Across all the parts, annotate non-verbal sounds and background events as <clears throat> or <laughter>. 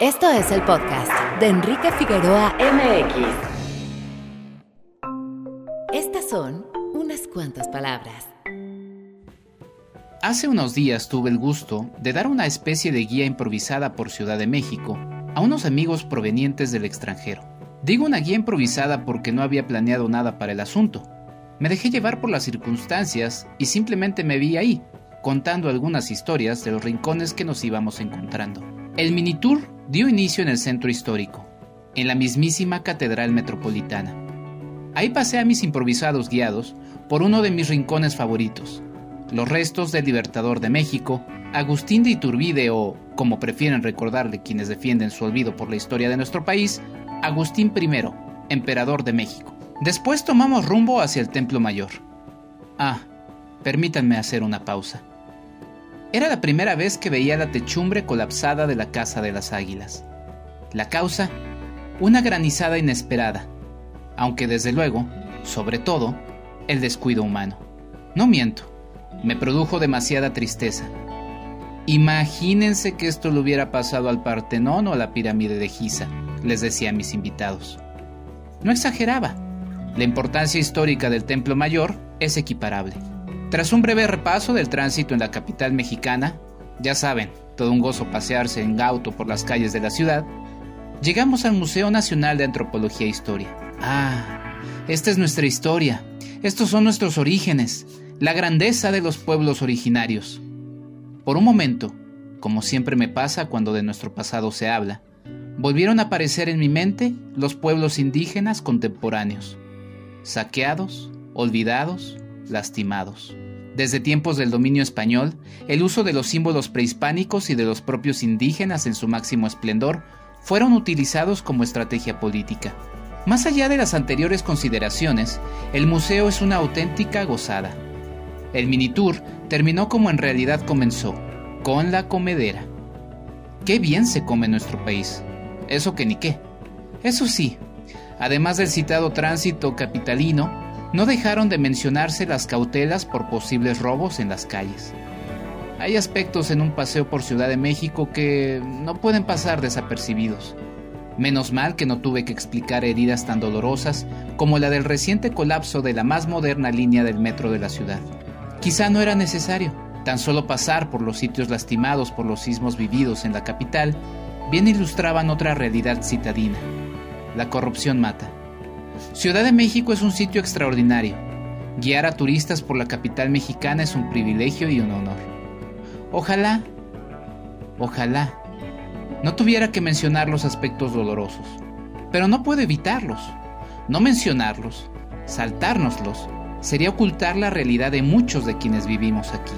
Esto es el podcast de Enrique Figueroa MX. Estas son unas cuantas palabras. Hace unos días tuve el gusto de dar una especie de guía improvisada por Ciudad de México a unos amigos provenientes del extranjero. Digo una guía improvisada porque no había planeado nada para el asunto. Me dejé llevar por las circunstancias y simplemente me vi ahí, contando algunas historias de los rincones que nos íbamos encontrando. El mini tour dio inicio en el centro histórico, en la mismísima Catedral Metropolitana. Ahí pasé a mis improvisados guiados por uno de mis rincones favoritos, los restos del Libertador de México, Agustín de Iturbide o, como prefieren recordarle quienes defienden su olvido por la historia de nuestro país, Agustín I, emperador de México. Después tomamos rumbo hacia el Templo Mayor. Ah, permítanme hacer una pausa. Era la primera vez que veía la techumbre colapsada de la Casa de las Águilas. La causa, una granizada inesperada, aunque desde luego, sobre todo, el descuido humano. No miento, me produjo demasiada tristeza. Imagínense que esto le hubiera pasado al Partenón o a la pirámide de Giza, les decía a mis invitados. No exageraba. La importancia histórica del Templo Mayor es equiparable. Tras un breve repaso del tránsito en la capital mexicana, ya saben, todo un gozo pasearse en auto por las calles de la ciudad, llegamos al Museo Nacional de Antropología e Historia. Ah, esta es nuestra historia, estos son nuestros orígenes, la grandeza de los pueblos originarios. Por un momento, como siempre me pasa cuando de nuestro pasado se habla, volvieron a aparecer en mi mente los pueblos indígenas contemporáneos, saqueados, olvidados, lastimados. Desde tiempos del dominio español, el uso de los símbolos prehispánicos y de los propios indígenas en su máximo esplendor fueron utilizados como estrategia política. Más allá de las anteriores consideraciones, el museo es una auténtica gozada. El mini tour terminó como en realidad comenzó, con la comedera. Qué bien se come nuestro país. Eso que ni qué. Eso sí, además del citado tránsito capitalino, no dejaron de mencionarse las cautelas por posibles robos en las calles. Hay aspectos en un paseo por Ciudad de México que no pueden pasar desapercibidos. Menos mal que no tuve que explicar heridas tan dolorosas como la del reciente colapso de la más moderna línea del metro de la ciudad. Quizá no era necesario, tan solo pasar por los sitios lastimados por los sismos vividos en la capital bien ilustraban otra realidad citadina. La corrupción mata. Ciudad de México es un sitio extraordinario. Guiar a turistas por la capital mexicana es un privilegio y un honor. Ojalá, ojalá, no tuviera que mencionar los aspectos dolorosos, pero no puedo evitarlos. No mencionarlos, saltárnoslos, sería ocultar la realidad de muchos de quienes vivimos aquí.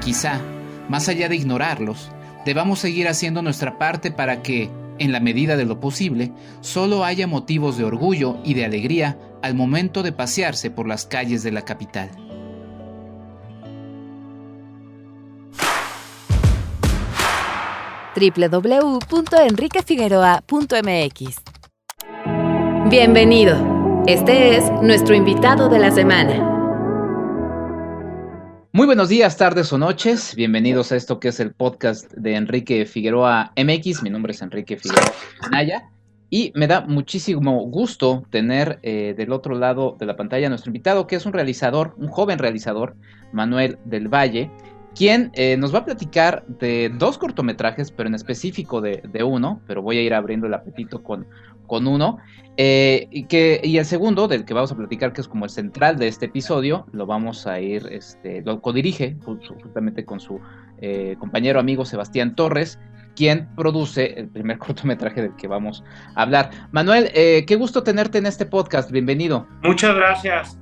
Quizá, más allá de ignorarlos, debamos seguir haciendo nuestra parte para que, en la medida de lo posible, solo haya motivos de orgullo y de alegría al momento de pasearse por las calles de la capital. www.enriquefigueroa.mx Bienvenido. Este es nuestro invitado de la semana. Muy buenos días, tardes o noches. Bienvenidos a esto que es el podcast de Enrique Figueroa MX. Mi nombre es Enrique Figueroa Naya y me da muchísimo gusto tener eh, del otro lado de la pantalla a nuestro invitado, que es un realizador, un joven realizador, Manuel del Valle, quien eh, nos va a platicar de dos cortometrajes, pero en específico de, uno, pero voy a ir abriendo el apetito con, con uno. Eh, y, que, y el segundo, del que vamos a platicar, que es como el central de este episodio, lo vamos a ir, este, lo codirige justamente con su eh, compañero amigo Sebastián Torres, quien produce el primer <laughs> cortometraje del que vamos a hablar. Manuel, eh, qué gusto tenerte en este podcast, bienvenido. Muchas gracias,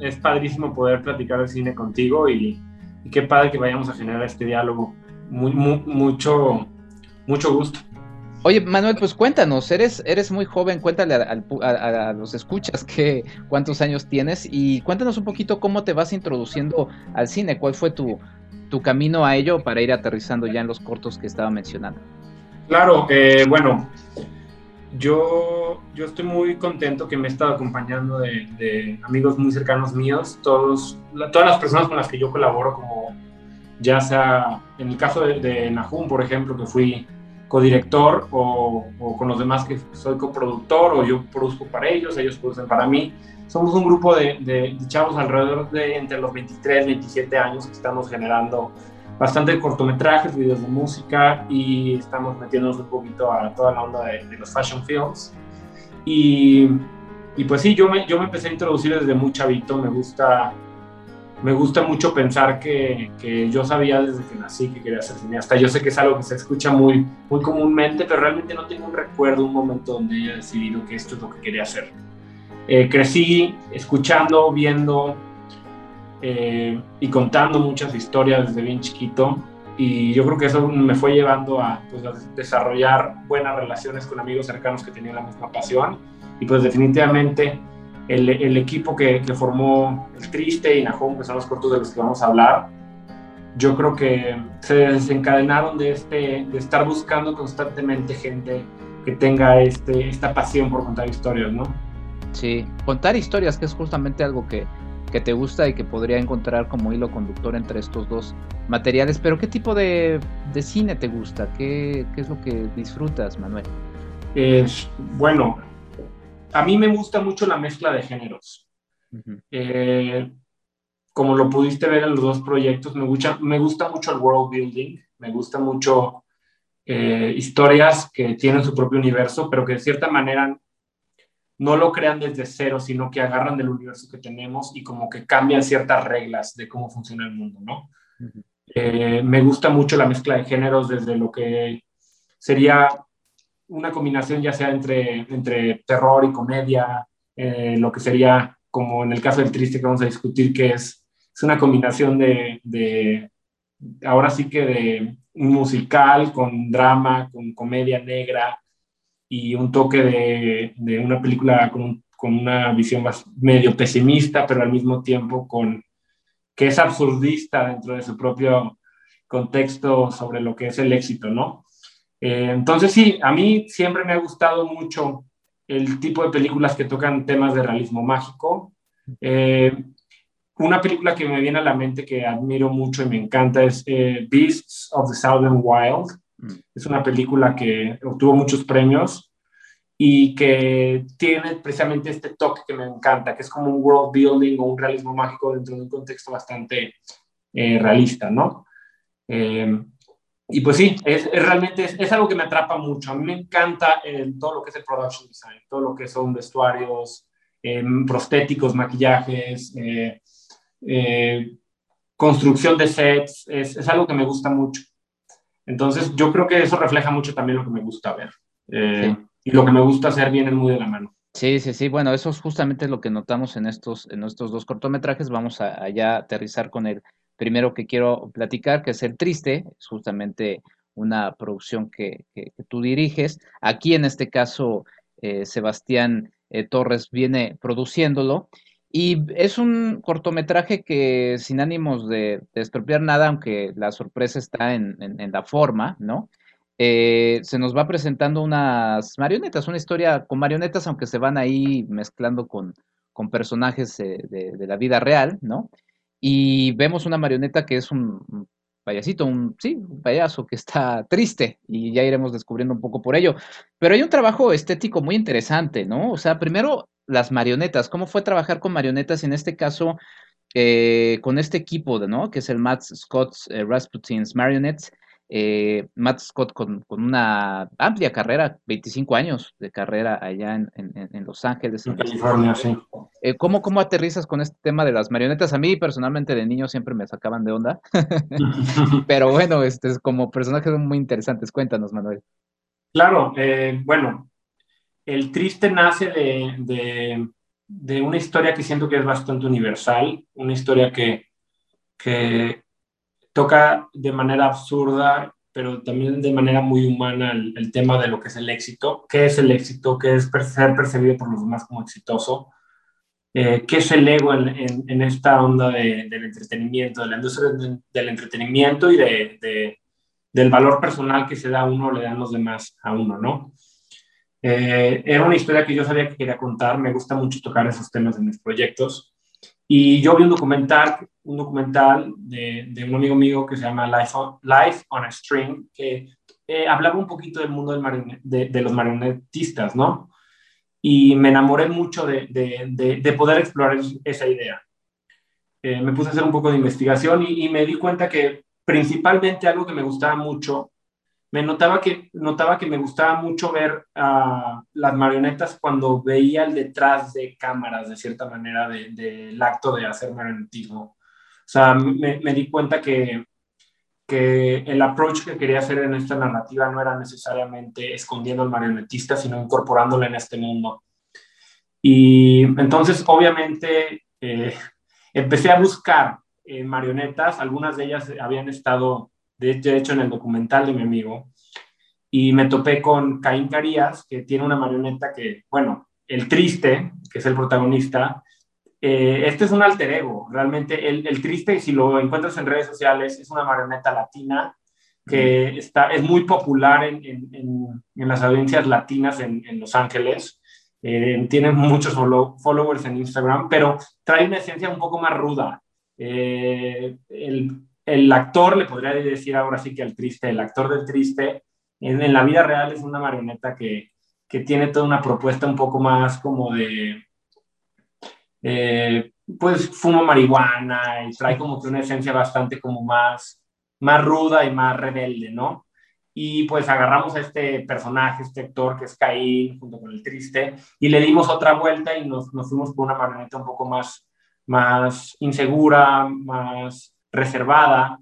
es padrísimo poder platicar de cine contigo y, qué padre que vayamos a generar este diálogo. Muy, mucho, mucho gusto. Oye, Manuel, pues cuéntanos, eres, eres muy joven, cuéntale a, los escuchas que, cuántos años tienes y cuéntanos un poquito cómo te vas introduciendo al cine, cuál fue tu, tu camino a ello para ir aterrizando ya en los cortos que estaba mencionando. Claro, eh, bueno, yo, yo estoy muy contento que me he estado acompañando de, amigos muy cercanos míos, todos, todas las personas con las que yo colaboro, como ya sea en el caso de, de Nahum, por ejemplo, que fui codirector o, o con los demás que soy coproductor o yo produzco para ellos, ellos producen para mí. Somos un grupo de, de, chavos alrededor de entre los 23 y 27 años que estamos generando bastante cortometrajes, videos de música y estamos metiéndonos un poquito a toda la onda de, de los fashion films. Y, y, pues sí, yo me, yo me empecé a introducir desde muy chavito, me gusta me gusta mucho pensar que, que, yo sabía desde que nací que quería ser cineasta. Yo sé que es algo que se escucha muy, muy comúnmente, pero realmente no tengo un recuerdo, un momento donde haya decidido que esto es lo que quería hacer. Eh, crecí escuchando, viendo eh, y contando muchas historias desde bien chiquito y yo creo que eso me fue llevando a, pues, a desarrollar buenas relaciones con amigos cercanos que tenían la misma pasión y pues definitivamente el, el equipo que, que, formó el Triste y Nahum, que son los cortos de los que vamos a hablar, yo creo que se desencadenaron de, este, de estar buscando constantemente gente que tenga este, esta pasión por contar historias, ¿no? Sí, contar historias, que es justamente algo que, que te gusta y que podría encontrar como hilo conductor entre estos dos materiales. Pero ¿qué tipo de, de cine te gusta? ¿Qué, ¿Qué, es lo que disfrutas, Manuel? Es, bueno, a mí me gusta mucho la mezcla de géneros. Uh -huh. eh, como lo pudiste ver en los dos proyectos, me gusta, me gusta mucho el world building, me gusta mucho eh, historias que tienen su propio universo, pero que de cierta manera no lo crean desde cero, sino que agarran del universo que tenemos y como que cambian ciertas reglas de cómo funciona el mundo, ¿no? Uh -huh. eh, me gusta mucho la mezcla de géneros desde lo que sería una combinación ya sea entre, entre terror y comedia, eh, lo que sería como en el caso del triste que vamos a discutir, que es, es una combinación de, de, ahora sí que de musical con drama, con comedia negra y un toque de, de una película con, con, una visión más medio pesimista, pero al mismo tiempo con que es absurdista dentro de su propio contexto sobre lo que es el éxito, ¿no? Eh, entonces sí, a mí siempre me ha gustado mucho el tipo de películas que tocan temas de realismo mágico. Eh, una película que me viene a la mente que admiro mucho y me encanta es eh, Beasts of the Southern Wild. Mm. Es una película que obtuvo muchos premios y que tiene precisamente este toque que me encanta, que es como un world building o un realismo mágico dentro de un contexto bastante eh, realista, ¿no? Eh, y pues sí, es, es realmente es, es, algo que me atrapa mucho. A mí me encanta el, todo lo que es el production design, todo lo que son vestuarios, eh, prostéticos, maquillajes, eh, eh, construcción de sets, es, es, algo que me gusta mucho. Entonces yo creo que eso refleja mucho también lo que me gusta ver. Sí. Y lo que me gusta hacer viene muy de la mano. Sí, sí, sí. Bueno, eso es justamente lo que notamos en estos, en estos dos cortometrajes. Vamos a, allá aterrizar con el primero que quiero platicar, que es El Triste, es justamente una producción que, tú diriges. Aquí, en este caso, eh, Sebastián eh, Torres viene produciéndolo. Y es un cortometraje que, sin ánimos de, de expropiar nada, aunque la sorpresa está en, la forma, ¿no? Eh, se nos va presentando unas marionetas, una historia con marionetas, aunque se van ahí mezclando con, personajes de la vida real, ¿no? Y vemos una marioneta que es un payasito, un, sí, un payaso que está triste y ya iremos descubriendo un poco por ello. Pero hay un trabajo estético muy interesante, ¿no? O sea, primero las marionetas, ¿cómo fue trabajar con marionetas? En este caso, eh, con este equipo, ¿no? Que es el Matt Scott's eh, Rasputin's Marionettes. Eh, Matt Scott con, con, una amplia carrera, 25 años de carrera allá en, en, en Los Ángeles. En California, sí. Eh, ¿cómo, ¿Cómo aterrizas con este tema de las marionetas? A mí personalmente de niño siempre me sacaban de onda, <laughs> pero bueno, este, como personajes muy interesantes, cuéntanos Manuel. Claro, eh, bueno, el triste nace de, de, de, una historia que siento que es bastante universal, una historia que, que toca de manera absurda, pero también de manera muy humana el, tema de lo que es el éxito, qué es el éxito, qué es ser percibido por los demás como exitoso, eh, qué es el ego en, esta onda de, del entretenimiento, de la industria del entretenimiento y de, de, del valor personal que se da a uno, le dan los demás a uno, ¿no? Eh, era una historia que yo sabía que quería contar, me gusta mucho tocar esos temas en mis proyectos. Y yo vi un documental, un documental de, de un amigo mío que se llama Life on, a String, que eh, hablaba un poquito del mundo de, los marionetistas, ¿no? Y me enamoré mucho de, poder explorar esa idea. Eh, me puse a hacer un poco de investigación y, me di cuenta que principalmente algo que me gustaba mucho, me notaba que, notaba que me gustaba mucho ver a las marionetas cuando veía el detrás de cámaras, de cierta manera, del acto de hacer marionetismo. O sea, me, me di cuenta que que el approach que quería hacer en esta narrativa no era necesariamente escondiendo al marionetista, sino incorporándolo en este mundo. Y entonces, obviamente, eh, empecé a buscar eh, marionetas, algunas de ellas habían estado, de, hecho, en el documental de mi amigo, y me topé con Caín Carías, que tiene una marioneta que, bueno, el triste, que es el protagonista, eh, este es un alter ego, realmente el, el, triste, si lo encuentras en redes sociales, es una marioneta latina que está, es muy popular en, en, en, las audiencias latinas en, Los Ángeles. Eh, tiene muchos followers en Instagram, pero trae una esencia un poco más ruda. Eh, el, el, actor, le podría decir ahora sí que el triste, el actor del triste, en, la vida real es una marioneta que, que tiene toda una propuesta un poco más como de eh, pues fumo marihuana y trae como que una esencia bastante como más, más ruda y más rebelde, ¿no? Y pues agarramos a este personaje, este actor que es Caín, junto con el triste, y le dimos otra vuelta y nos, nos fuimos por una marioneta un poco más, más insegura, más reservada.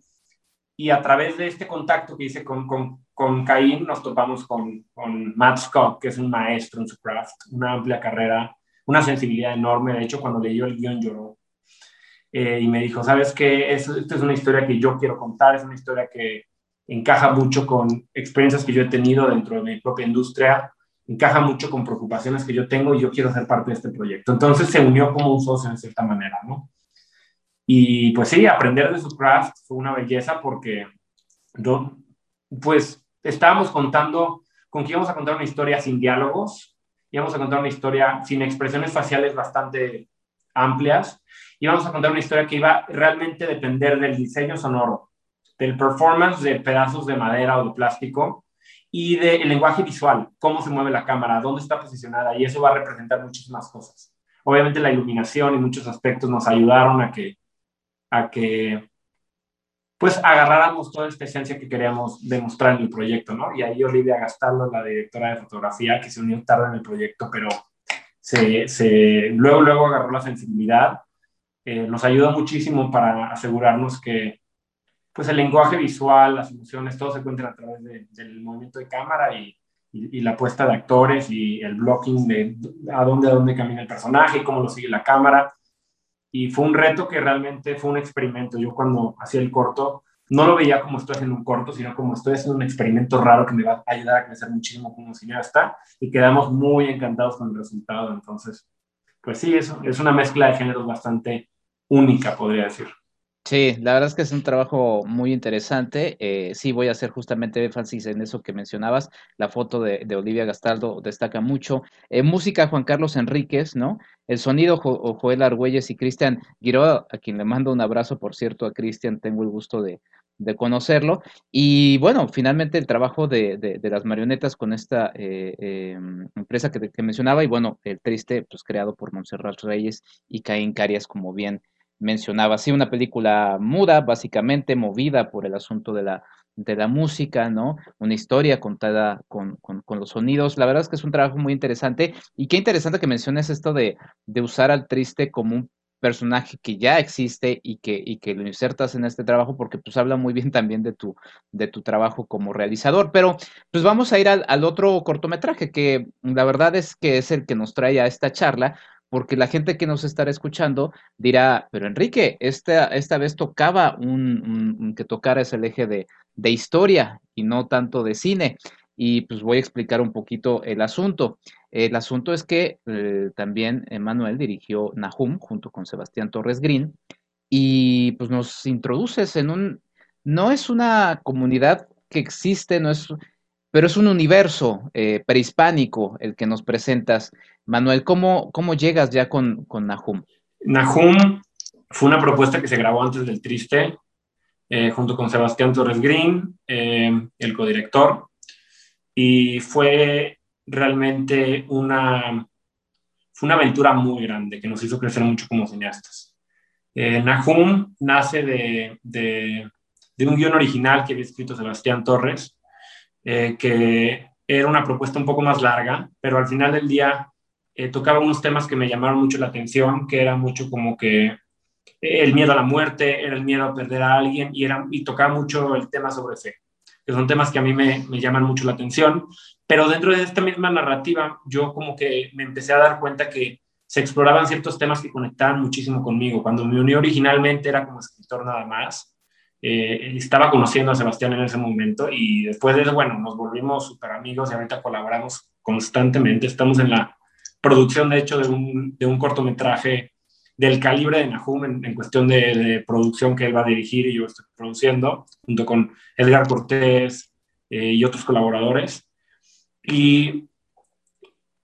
Y a través de este contacto que hice con, con, con Caín, nos topamos con, con Matt Scott, que es un maestro en su craft, una amplia carrera una sensibilidad enorme. De hecho, cuando leyó el guion lloró. Eh, y me dijo, ¿sabes qué? Esta es una historia que yo quiero contar, es una historia que encaja mucho con experiencias que yo he tenido dentro de mi propia industria, encaja mucho con preocupaciones que yo tengo y yo quiero ser parte de este proyecto. Entonces se unió como un socio en cierta manera, ¿no? Y pues sí, aprender de su craft fue una belleza porque, pues, estábamos contando, con que íbamos a contar una historia sin diálogos, y vamos a contar una historia sin expresiones faciales bastante amplias y vamos a contar una historia que iba realmente a depender del diseño sonoro, del performance de pedazos de madera o de plástico y del lenguaje visual, cómo se mueve la cámara, dónde está posicionada y eso va a representar muchísimas cosas. Obviamente la iluminación y muchos aspectos nos ayudaron a que, a que pues agarráramos toda esta esencia que queríamos demostrar en el proyecto, ¿no? Y ahí Olivia Gastaldo, la directora de fotografía, que se unió tarde en el proyecto, pero se, se luego, luego agarró la sensibilidad, eh, nos ayudó muchísimo para asegurarnos que pues el lenguaje visual, las emociones, todo se encuentra a través del movimiento de cámara y, y, la puesta de actores y el blocking de a dónde, a dónde camina el personaje, cómo lo sigue la cámara y fue un reto que realmente fue un experimento. Yo cuando hacía el corto, no lo veía como estoy haciendo un corto, sino como estoy haciendo un experimento raro que me va a ayudar a crecer muchísimo como cineasta y quedamos muy encantados con el resultado. Entonces, pues sí, eso es una mezcla de géneros bastante única, podría decir. Sí, la verdad es que es un trabajo muy interesante. Eh, sí, voy a hacer justamente énfasis en eso que mencionabas. La foto de, Olivia Gastaldo destaca mucho. Eh, música, Juan Carlos Enríquez, ¿no? El sonido, Joel Argüelles y Cristian Guiroa, a quien le mando un abrazo, por cierto, a Cristian tengo el gusto de, conocerlo. Y bueno, finalmente el trabajo de, las marionetas con esta eh, em, empresa que, mencionaba, y bueno, el triste, pues creado por Montserrat Reyes y Caín Carias, como bien mencionaba. Sí, una película muda, básicamente movida por el asunto de la, de la música, ¿no? Una historia contada con, con, los sonidos. La verdad es que es un trabajo muy interesante. Y qué interesante que menciones esto de, de usar al triste como un personaje que ya existe y que, y que lo insertas en este trabajo porque pues habla muy bien también de tu, de tu trabajo como realizador. Pero pues vamos a ir al, al otro cortometraje que la verdad es que es el que nos trae a esta charla porque la gente que nos estará escuchando dirá, pero Enrique, esta, esta vez tocaba un, que tocara ese eje de, de, historia y no tanto de cine. Y pues voy a explicar un poquito el asunto. El asunto es que eh, también Emanuel dirigió Nahum junto con Sebastián Torres Green y pues nos introduces en un, no es una comunidad que existe, no es, pero es un universo eh, prehispánico el que nos presentas Manuel, ¿cómo, cómo llegas ya con, con Nahum? Nahum fue una propuesta que se grabó antes del Triste, eh, junto con Sebastián Torres Green, eh, el codirector. y fue realmente una, fue una aventura muy grande que nos hizo crecer mucho como cineastas. Eh, Nahum nace de, de, un guion original que había escrito Sebastián Torres, eh, que era una propuesta un poco más larga, pero al final del día eh, tocaba unos temas que me llamaron mucho la atención, que era mucho como que el miedo a la muerte, era el miedo a perder a alguien y, era, y tocaba mucho el tema sobre fe, que son temas que a mí me, me llaman mucho la atención, pero dentro de esta misma narrativa yo como que me empecé a dar cuenta que se exploraban ciertos temas que conectaban muchísimo conmigo. Cuando me uní originalmente era como escritor nada más, eh, estaba conociendo a Sebastián en ese momento y después de eso, bueno, nos volvimos súper amigos y ahorita colaboramos constantemente. Estamos en la producción, de hecho, de un, de un cortometraje del calibre de Nahum en, cuestión de, producción que él va a dirigir y yo estoy produciendo, junto con Edgar Cortés eh, y otros colaboradores. Y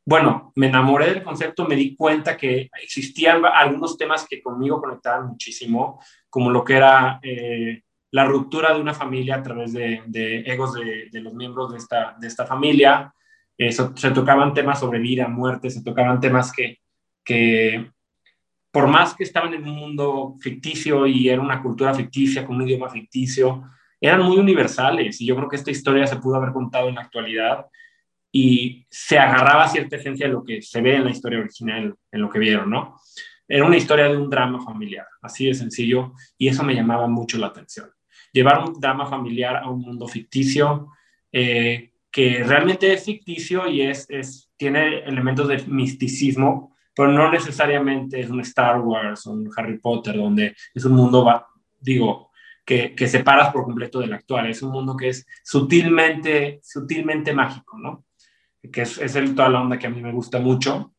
bueno, me enamoré del concepto, me di cuenta que existían algunos temas que conmigo conectaban muchísimo, como lo que era eh, la ruptura de una familia a través de, egos de, los miembros de esta, de familia. Se tocaban temas sobre vida, muerte, se tocaban temas que, que por más que estaban en un mundo ficticio y era una cultura ficticia con un idioma ficticio, eran muy universales y yo creo que esta historia se pudo haber contado en la actualidad y se agarraba cierta esencia de lo que se ve en la historia original, en lo que vieron, ¿no? Era una historia de un drama familiar, así de sencillo, y eso me llamaba mucho la atención. Llevar un drama familiar a un mundo ficticio, eh, que realmente es ficticio y es, es, tiene elementos de misticismo, pero no necesariamente es un Star Wars o un Harry Potter, donde es un mundo, digo, que, que separas por completo del actual. Es un mundo que es sutilmente, sutilmente mágico, ¿no? Que es, es el, toda la onda que a mí me gusta mucho.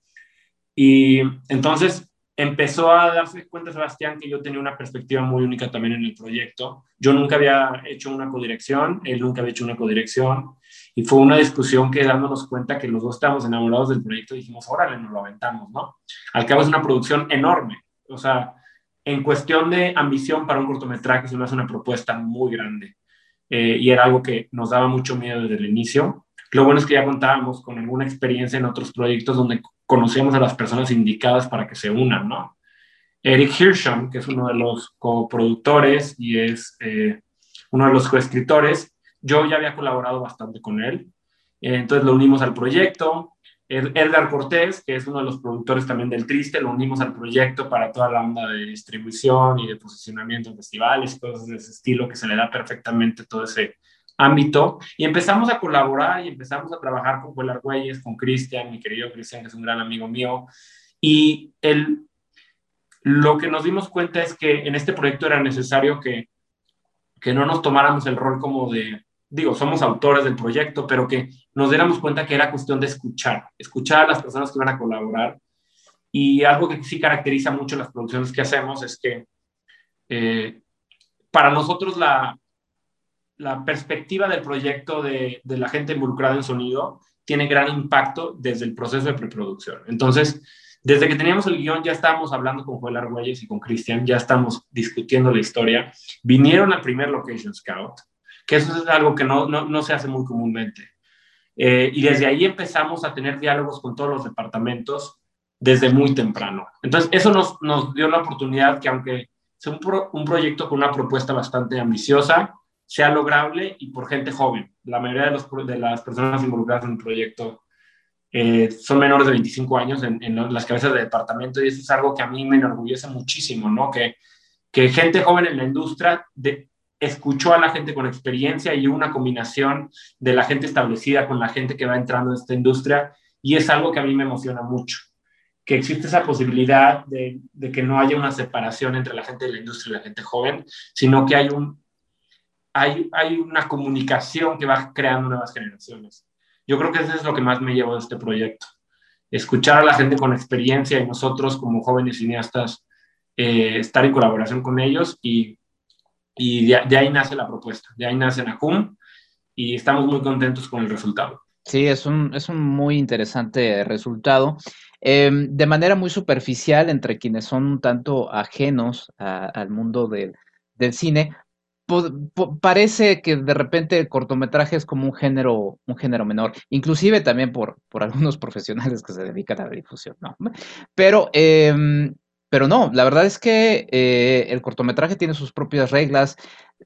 Y entonces empezó a darse cuenta Sebastián que yo tenía una perspectiva muy única también en el proyecto. Yo nunca había hecho una codirección, él nunca había hecho una codirección. Y fue una discusión que dándonos cuenta que los dos estábamos enamorados del proyecto, dijimos, órale, nos lo aventamos, ¿no? Al cabo es una producción enorme. O sea, en cuestión de ambición para un cortometraje, se me hace una propuesta muy grande. Eh, y era algo que nos daba mucho miedo desde el inicio. Lo bueno es que ya contábamos con alguna experiencia en otros proyectos donde conocíamos a las personas indicadas para que se unan, ¿no? Eric Hirschham, que es uno de los coproductores y es eh, uno de los coescritores, yo ya había colaborado bastante con él, eh, entonces lo unimos al proyecto. Edgar Cortés, que es uno de los productores también del Triste, lo unimos al proyecto para toda la onda de distribución y de posicionamiento en festivales cosas de ese estilo, que se le da perfectamente todo ese ámbito. Y empezamos a colaborar y empezamos a trabajar con Juan Argüelles, con Cristian, mi querido Cristian, que es un gran amigo mío. Y el, lo que nos dimos cuenta es que en este proyecto era necesario que, que no nos tomáramos el rol como de digo, somos autores del proyecto, pero que nos diéramos cuenta que era cuestión de escuchar, escuchar a las personas que van a colaborar. Y algo que sí caracteriza mucho las producciones que hacemos es que eh, para nosotros la, la perspectiva del proyecto de, de, la gente involucrada en sonido tiene gran impacto desde el proceso de preproducción. Entonces, desde que teníamos el guion ya estábamos hablando con Joel Argüelles y con Cristian, ya estamos discutiendo la historia. Vinieron al primer Location Scout, que eso es algo que no, no, no se hace muy comúnmente. Eh, y desde ahí empezamos a tener diálogos con todos los departamentos desde muy temprano. Entonces, eso nos, nos dio la oportunidad que aunque sea un, un, proyecto con una propuesta bastante ambiciosa, sea lograble y por gente joven. La mayoría de, las personas involucradas en el proyecto eh, son menores de 25 años en, las cabezas de departamento y eso es algo que a mí me enorgullece muchísimo, ¿no? Que, que gente joven en la industria escuchó a la gente con experiencia y una combinación de la gente establecida con la gente que va entrando en esta industria y es algo que a mí me emociona mucho, que existe esa posibilidad de, que no haya una separación entre la gente de la industria y la gente joven, sino que hay, un, hay, una comunicación que va creando nuevas generaciones. Yo creo que eso es lo que más me llevó de este proyecto, escuchar a la gente con experiencia y nosotros como jóvenes cineastas eh, estar en colaboración con ellos y y de, ahí nace la propuesta, de ahí nace Nahum y estamos muy contentos con el resultado. Sí, es un, es un muy interesante resultado. Em, de manera muy superficial, entre quienes son un tanto ajenos al mundo del cine, parece que de repente el cortometraje es como un género, un género menor, inclusive también por, por algunos <laughs> profesionales que se dedican a la difusión, ¿no? Pero, em, pero no, la verdad es que eh, el cortometraje tiene sus propias reglas.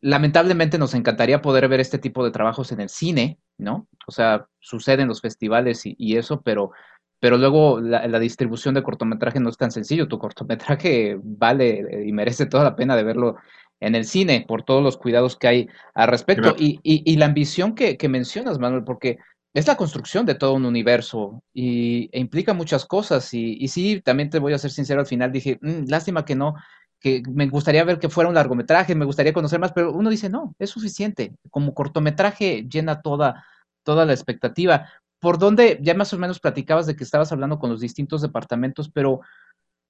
Lamentablemente nos encantaría poder ver este tipo de trabajos en el cine, ¿no? O sea, sucede en los festivales y, eso, pero, pero luego la, la, distribución de cortometraje no es tan sencillo. Tu cortometraje vale y merece toda la pena de verlo en el cine por todos los cuidados que hay al respecto. Y, y, la ambición que, que, mencionas, Manuel, porque es la construcción de todo un universo y, e implica muchas cosas. Y, y, sí, también te voy a ser sincero, al final dije, mm, lástima que no, que me gustaría ver que fuera un largometraje, me gustaría conocer más, pero uno dice, no, es suficiente. Como cortometraje llena toda, toda la expectativa. ¿Por dónde, ya más o menos platicabas de que estabas hablando con los distintos departamentos, pero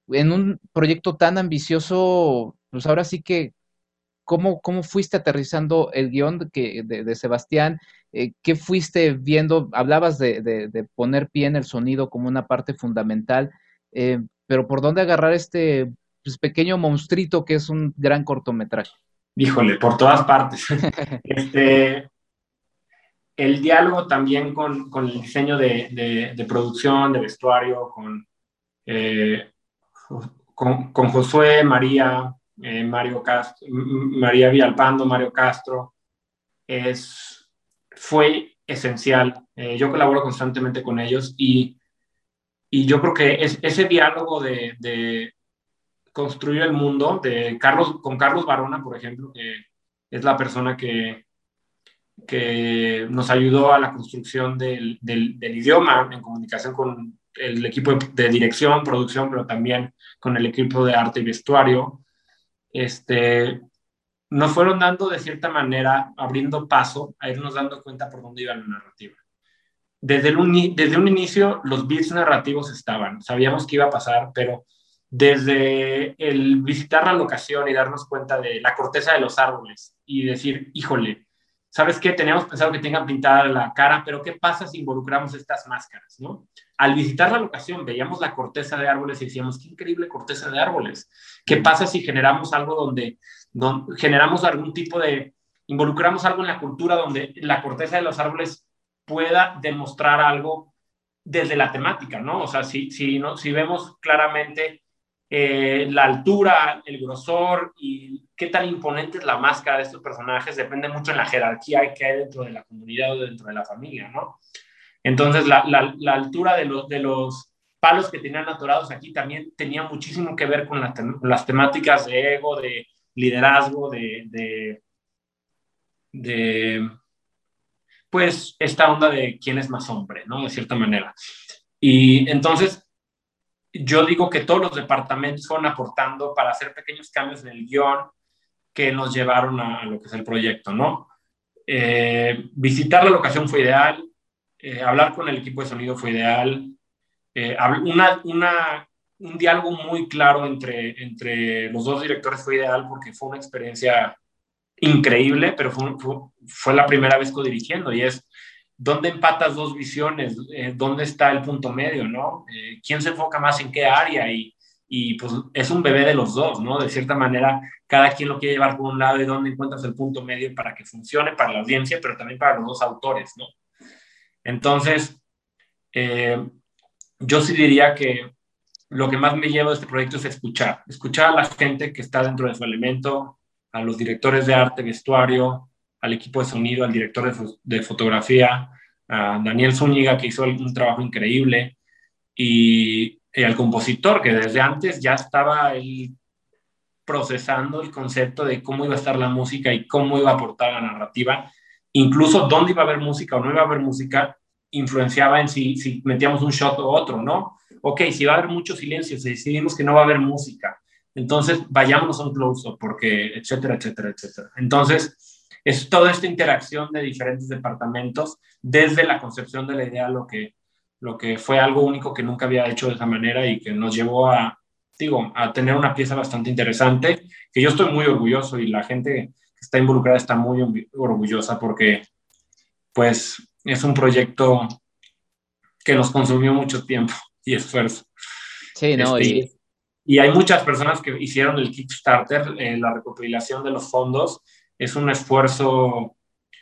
en un proyecto tan ambicioso, pues ahora sí que ¿Cómo, ¿Cómo, fuiste aterrizando el guion que, de, Sebastián? Eh, ¿Qué fuiste viendo? Hablabas de, poner pie en el sonido como una parte fundamental, eh, pero ¿por dónde agarrar este pues, pequeño monstruito que es un gran cortometraje? Híjole, por todas partes. <laughs> este, el diálogo también con, con el diseño de, de, producción, de vestuario, con, eh, con, con Josué, María, eh, Mario Castro, María Villalpando, Mario Castro, es, fue esencial. Eh, yo colaboro constantemente con ellos y, y yo creo que es, ese diálogo de, de, construir el mundo, de Carlos, con Carlos Barona, por ejemplo, que es la persona que, que nos ayudó a la construcción del, del, del idioma en comunicación con el equipo de dirección, producción, pero también con el equipo de arte y vestuario este, nos fueron dando de cierta manera, abriendo paso a irnos dando cuenta por dónde iba la narrativa. Desde, el desde un inicio los bits narrativos estaban, sabíamos que iba a pasar, pero desde el visitar la locación y darnos cuenta de la corteza de los árboles y decir, híjole, ¿sabes qué? Teníamos pensado que tengan pintada la cara, pero ¿qué pasa si involucramos estas máscaras, no? Al visitar la locación veíamos la corteza de árboles y decíamos, qué increíble corteza de árboles. ¿Qué pasa si generamos algo donde, donde generamos algún tipo de, involucramos algo en la cultura donde la corteza de los árboles pueda demostrar algo desde la temática, ¿no? O sea, si, si, no, si vemos claramente eh, la altura, el grosor y qué tan imponente es la máscara de estos personajes depende mucho en la jerarquía que hay dentro de la comunidad o dentro de la familia, ¿no? Entonces, la, altura de los, de los palos que tenían atorados aquí también tenía muchísimo que ver con las temáticas de ego, de liderazgo, de, de, de, pues, esta onda de quién es más hombre, ¿no? De cierta manera. Y entonces, yo digo que todos los departamentos fueron aportando para hacer pequeños cambios en el guion que nos llevaron a, lo que es el proyecto, ¿no? Eh, visitar la locación fue ideal, eh, hablar con el equipo de sonido fue ideal, eh, una, un diálogo muy claro entre, entre los dos directores fue ideal porque fue una experiencia increíble, pero fue, fue, la primera vez co-dirigiendo y es ¿dónde empatas dos visiones? Eh, ¿Dónde está el punto medio, no? Eh, ¿Quién se enfoca más en qué área? Y, y, pues es un bebé de los dos, ¿no? De cierta manera, cada quien lo quiere llevar por un lado y dónde encuentras el punto medio para que funcione para la audiencia, pero también para los dos autores, ¿no? Entonces, eh, yo sí diría que lo que más me lleva de este proyecto es escuchar, escuchar a la gente que está dentro de su elemento, a los directores de arte, vestuario, al equipo de sonido, al director de, fotografía, a Daniel Zúñiga, que hizo un trabajo increíble, y, al compositor, que desde antes ya estaba ahí procesando el concepto de cómo iba a estar la música y cómo iba a aportar la narrativa, incluso dónde iba a haber música o no iba a haber música, influenciaba en si, si metíamos un shot o otro, ¿no? Ok, si va a haber mucho silencio, si decidimos que no va a haber música, entonces vayámonos a un close-up, porque, etcétera, etcétera, etcétera. Entonces, es toda esta interacción de diferentes departamentos desde la concepción de la idea, lo que, lo que fue algo único que nunca había hecho de esa manera y que nos llevó a, digo, a tener una pieza bastante interesante, que yo estoy muy orgulloso y la gente que está involucrada está muy orgullosa porque, pues, es un proyecto que nos consumió mucho tiempo <laughs> y esfuerzo. Sí, no, este, y... y... hay muchas personas que hicieron el Kickstarter, eh, la recopilación de los fondos, es un esfuerzo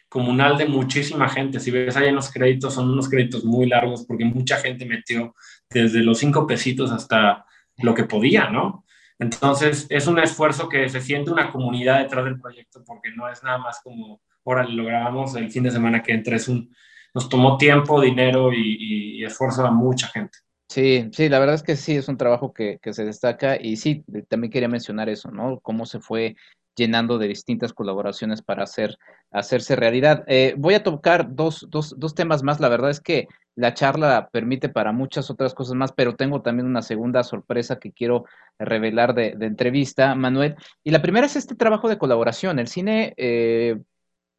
comunal de muchísima gente. Si ves ahí en los créditos, son unos créditos muy largos porque mucha gente metió desde los cinco pesitos hasta lo que podía, ¿no? Entonces, es un esfuerzo que se siente una comunidad detrás del proyecto porque no es nada más como, ahora lo grabamos el fin de semana que entra, es un, nos tomó tiempo, dinero y, esfuerzo a mucha gente. Sí, sí, la verdad es que sí, es un trabajo que, que, se destaca y sí, también quería mencionar eso, ¿no? Cómo se fue llenando de distintas colaboraciones para hacer, hacerse realidad. Eh, voy a tocar dos, dos, dos, temas más. La verdad es que la charla permite para muchas otras cosas más, pero tengo también una segunda sorpresa que quiero revelar de, entrevista, Manuel. Y la primera es este trabajo de colaboración. El cine, eh,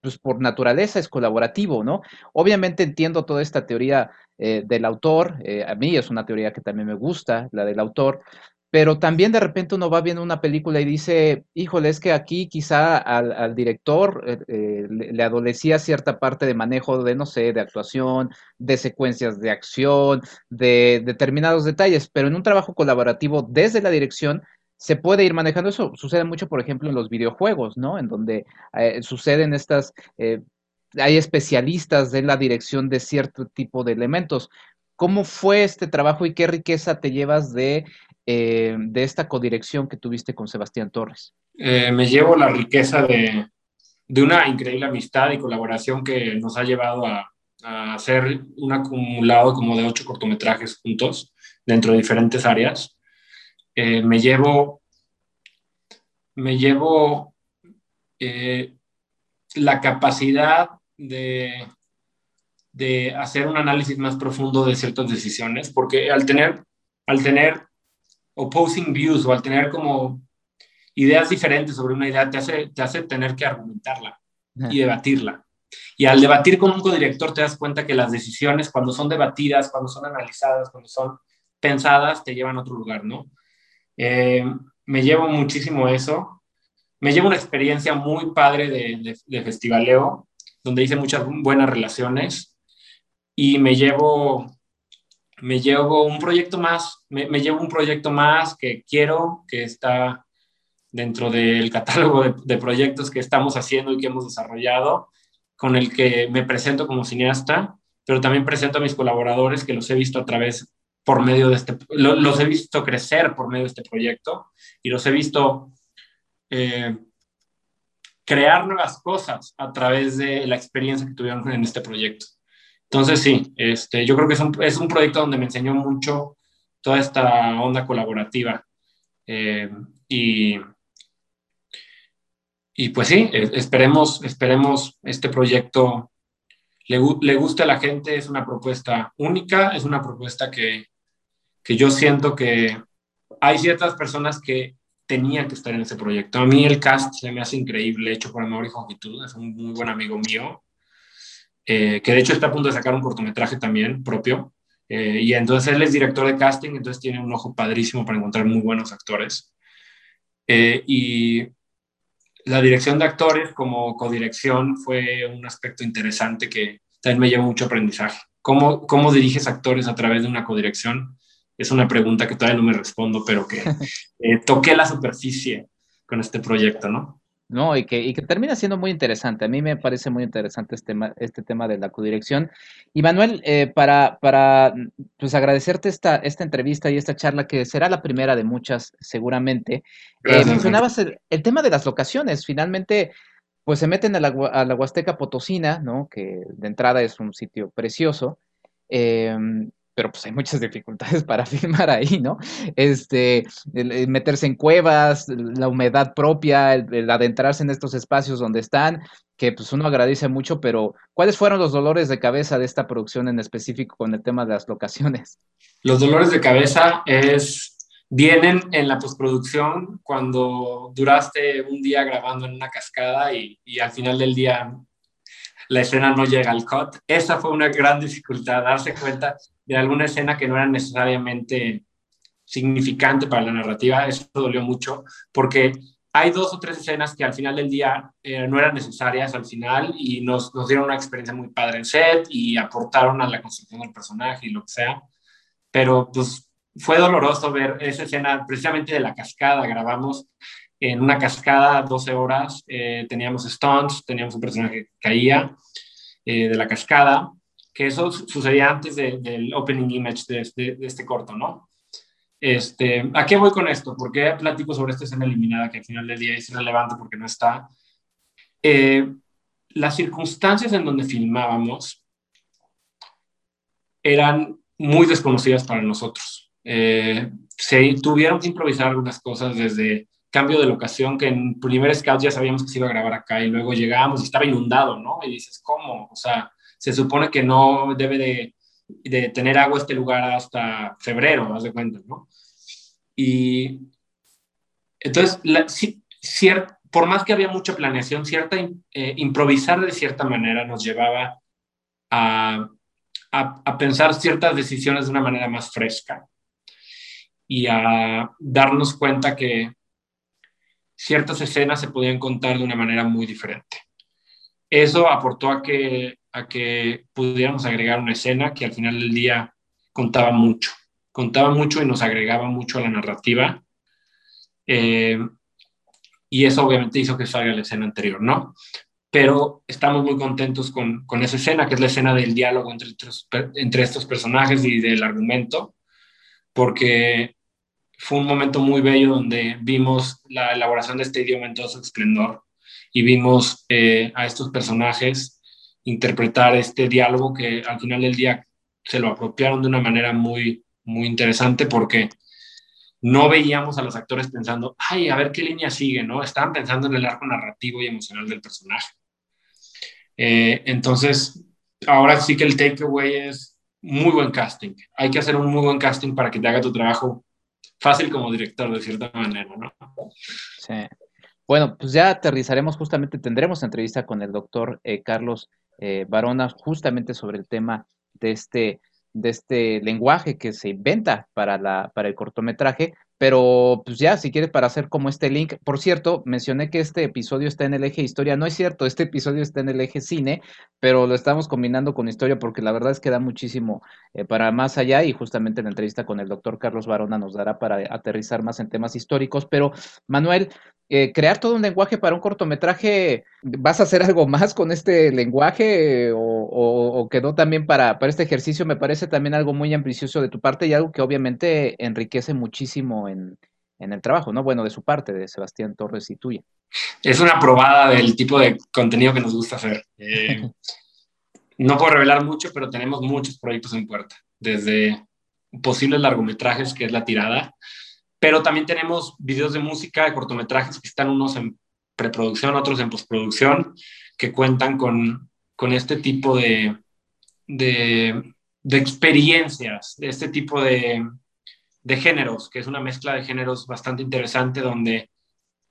pues por naturaleza es colaborativo, ¿no? Obviamente entiendo toda esta teoría eh, del autor, a mí es una teoría que también me gusta, la del autor, pero también de repente uno va viendo una película y dice, híjole, es que aquí quizá al, director eh, eh, le, adolecía cierta parte de manejo de, no sé, de actuación, de secuencias de acción, de determinados detalles, pero en un trabajo colaborativo desde la dirección se puede ir manejando eso. Sucede mucho, por ejemplo, en los videojuegos, ¿no? En donde eh, suceden estas... hay especialistas en la dirección de cierto tipo de elementos. ¿Cómo fue este trabajo y qué riqueza te llevas de eh, de esta codirección que tuviste con Sebastián Torres? Eh, me llevo la riqueza de, de, una increíble amistad y colaboración que nos ha llevado a, a, hacer un acumulado como de ocho cortometrajes juntos dentro de diferentes áreas. Eh, me llevo, me llevo la capacidad de, de hacer un análisis más profundo de ciertas decisiones, porque al tener, al tener opposing views o al tener como ideas diferentes sobre una idea, te hace, te hace tener que argumentarla y debatirla. Y al debatir con un codirector te das cuenta que las decisiones, cuando son debatidas, cuando son analizadas, cuando son pensadas, te llevan a otro lugar, ¿no? Eh, me llevo muchísimo eso. Me llevo una experiencia muy padre de, de festivaleo, donde hice muchas buenas relaciones. Y me llevo me llevo un proyecto más, me, llevo un proyecto más que quiero, que está dentro del catálogo de, proyectos que estamos haciendo y que hemos desarrollado, con el que me presento como cineasta, pero también presento a mis colaboradores que los he visto a través, por medio de este, los he visto crecer por medio de este proyecto y los he visto eh, crear nuevas cosas a través de la experiencia que tuvieron en este proyecto. Entonces, sí, este, yo creo que es un, es un proyecto donde me enseñó mucho toda esta onda colaborativa. Eh, y, y pues sí, e, esperemos, esperemos este proyecto le, le guste a la gente, es una propuesta única, es una propuesta que, que yo siento que hay ciertas personas que tenían que estar en ese proyecto. A mí el cast se me hace increíble, hecho por Amor y Jongitud, es un muy buen amigo mío. Eh, que de hecho está a punto de sacar un cortometraje también propio. Eh, y entonces él es director de casting, entonces tiene un ojo padrísimo para encontrar muy buenos actores. Eh, y la dirección de actores como codirección fue un aspecto interesante que también me llevó mucho aprendizaje. ¿Cómo, ¿Cómo diriges actores a través de una codirección? Es una pregunta que todavía no me respondo, pero que <laughs> toqué la superficie con este proyecto, ¿no? ¿No? Y que, y que termina siendo muy interesante. A mí me parece muy interesante este, este tema de la codirección. Y Manuel, eh, para, para pues agradecerte esta, esta entrevista y esta charla, que será la primera de muchas, seguramente. Eh, mencionabas el, tema de las locaciones. Finalmente, pues se meten a la, a la Huasteca Potosina, ¿no? Que de entrada es un sitio precioso. Em, pero pues hay muchas <laughs> dificultades para filmar ahí, ¿no? Este, meterse en cuevas, la humedad propia, el, adentrarse en estos espacios donde están, que pues uno agradece mucho, pero ¿cuáles fueron los dolores de cabeza de esta producción en específico con el tema de las locaciones? Los dolores de cabeza es vienen en la postproducción cuando duraste un día grabando en una cascada y, y al final del día la escena no llega al cut. Esa fue una gran dificultad, darse cuenta de alguna escena que no era necesariamente significante para la narrativa. Eso dolió mucho porque hay dos o tres escenas que al final del día eh, no eran necesarias al final y nos, nos, dieron una experiencia muy padre en set y aportaron a la construcción del personaje y lo que sea. Pero pues fue doloroso ver esa escena precisamente de la cascada. Grabamos en una cascada 12 horas, eh, teníamos stunts, teníamos un personaje que caía eh, de la cascada, que eso sucedía antes del opening image de, este corto, ¿no? Este, ¿A qué voy con esto? ¿Por qué platico sobre esta escena eliminada que al final del día es irrelevante porque no está? Eh, las circunstancias en donde filmábamos eran muy desconocidas para nosotros. se tuvieron que improvisar algunas cosas desde cambio de locación que en primer scout ya sabíamos que se iba a grabar acá y luego llegamos y estaba inundado, ¿no? Y dices, ¿cómo? O sea, se supone que no debe de, de tener agua este lugar hasta febrero, haz de cuenta, ¿no? Y entonces, la, por más que había mucha planeación, cierta eh, improvisar de cierta manera nos llevaba a, a, a pensar ciertas decisiones de una manera más fresca y a darnos cuenta que ciertas escenas se podían contar de una manera muy diferente. Eso aportó a que, a que pudiéramos agregar una escena que al final del día contaba mucho, contaba mucho y nos agregaba mucho a la narrativa. Eh, y eso obviamente hizo que salga la escena anterior, ¿no? Pero estamos muy contentos con, con esa escena, que es la escena del diálogo entre, entre estos personajes y del argumento, porque fue un momento muy bello donde vimos la elaboración de este idioma en todo su esplendor y vimos eh, a estos personajes interpretar este diálogo que al final del día se lo apropiaron de una manera muy, muy interesante porque no veíamos a los actores pensando, ay, a ver qué línea sigue, ¿no? Estaban pensando en el arco narrativo y emocional del personaje. Eh, entonces, ahora sí que el takeaway es muy buen casting. Hay que hacer un muy buen casting para que te haga tu trabajo fácil como director, de cierta manera, ¿no? Sí. Bueno, pues ya aterrizaremos justamente, tendremos entrevista con el doctor eh, Carlos eh, Barona justamente sobre el tema de este, de este lenguaje que se inventa para, la, para el cortometraje, pero pues ya, si quieres, para hacer como este link. Por cierto, mencioné que este episodio está en el eje historia. No es cierto, este episodio está en el eje cine, pero lo estamos combinando con historia porque la verdad es que da muchísimo eh, para más allá y justamente la entrevista con el doctor Carlos Barona nos dará para aterrizar más en temas históricos. Pero, Manuel, eh, crear todo un lenguaje para un cortometraje, ¿vas a hacer algo más con este lenguaje o, quedó también para, para, este ejercicio? Me parece también algo muy ambicioso de tu parte y algo que obviamente enriquece muchísimo en, el trabajo, ¿no? Bueno, de su parte, de Sebastián Torres y tuya. Es una probada del tipo de contenido que nos gusta hacer. Eh, <laughs> no puedo revelar mucho, pero tenemos muchos proyectos en puerta, desde posibles largometrajes, que es la tirada, pero también tenemos videos de música, de cortometrajes que están unos en preproducción, otros en postproducción, que cuentan con, con este tipo de, de, experiencias, de este tipo de, de, géneros, que es una mezcla de géneros bastante interesante donde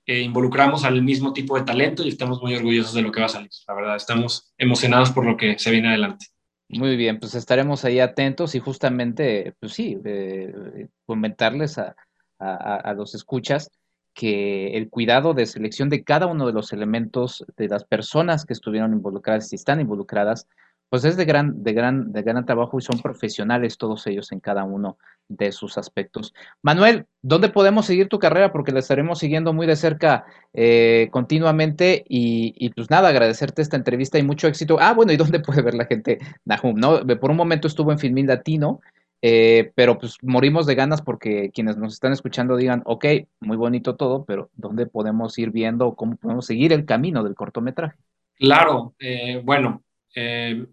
eh, involucramos al mismo tipo de talento y estamos muy orgullosos de lo que va a salir. La verdad, estamos emocionados por lo que se viene adelante. Muy bien, pues estaremos ahí atentos y justamente, pues sí, eh, comentarles a, a, los escuchas que el cuidado de selección de cada uno de los elementos de las personas que estuvieron involucradas y están involucradas, pues es de gran, de gran, de gran trabajo y son profesionales todos ellos en cada uno de sus aspectos. Manuel, ¿dónde podemos seguir tu carrera? Porque la estaremos siguiendo muy de cerca eh, continuamente y, y, pues nada, agradecerte esta entrevista y mucho éxito. Ah, bueno, ¿y dónde puede ver la gente Nahum? ¿no? Por un momento estuvo en Filmín Latino, eh, pero pues morimos de ganas porque quienes nos están escuchando digan, ok, muy bonito todo, pero ¿dónde podemos ir viendo cómo podemos seguir el camino del cortometraje? Claro, eh, bueno, eh,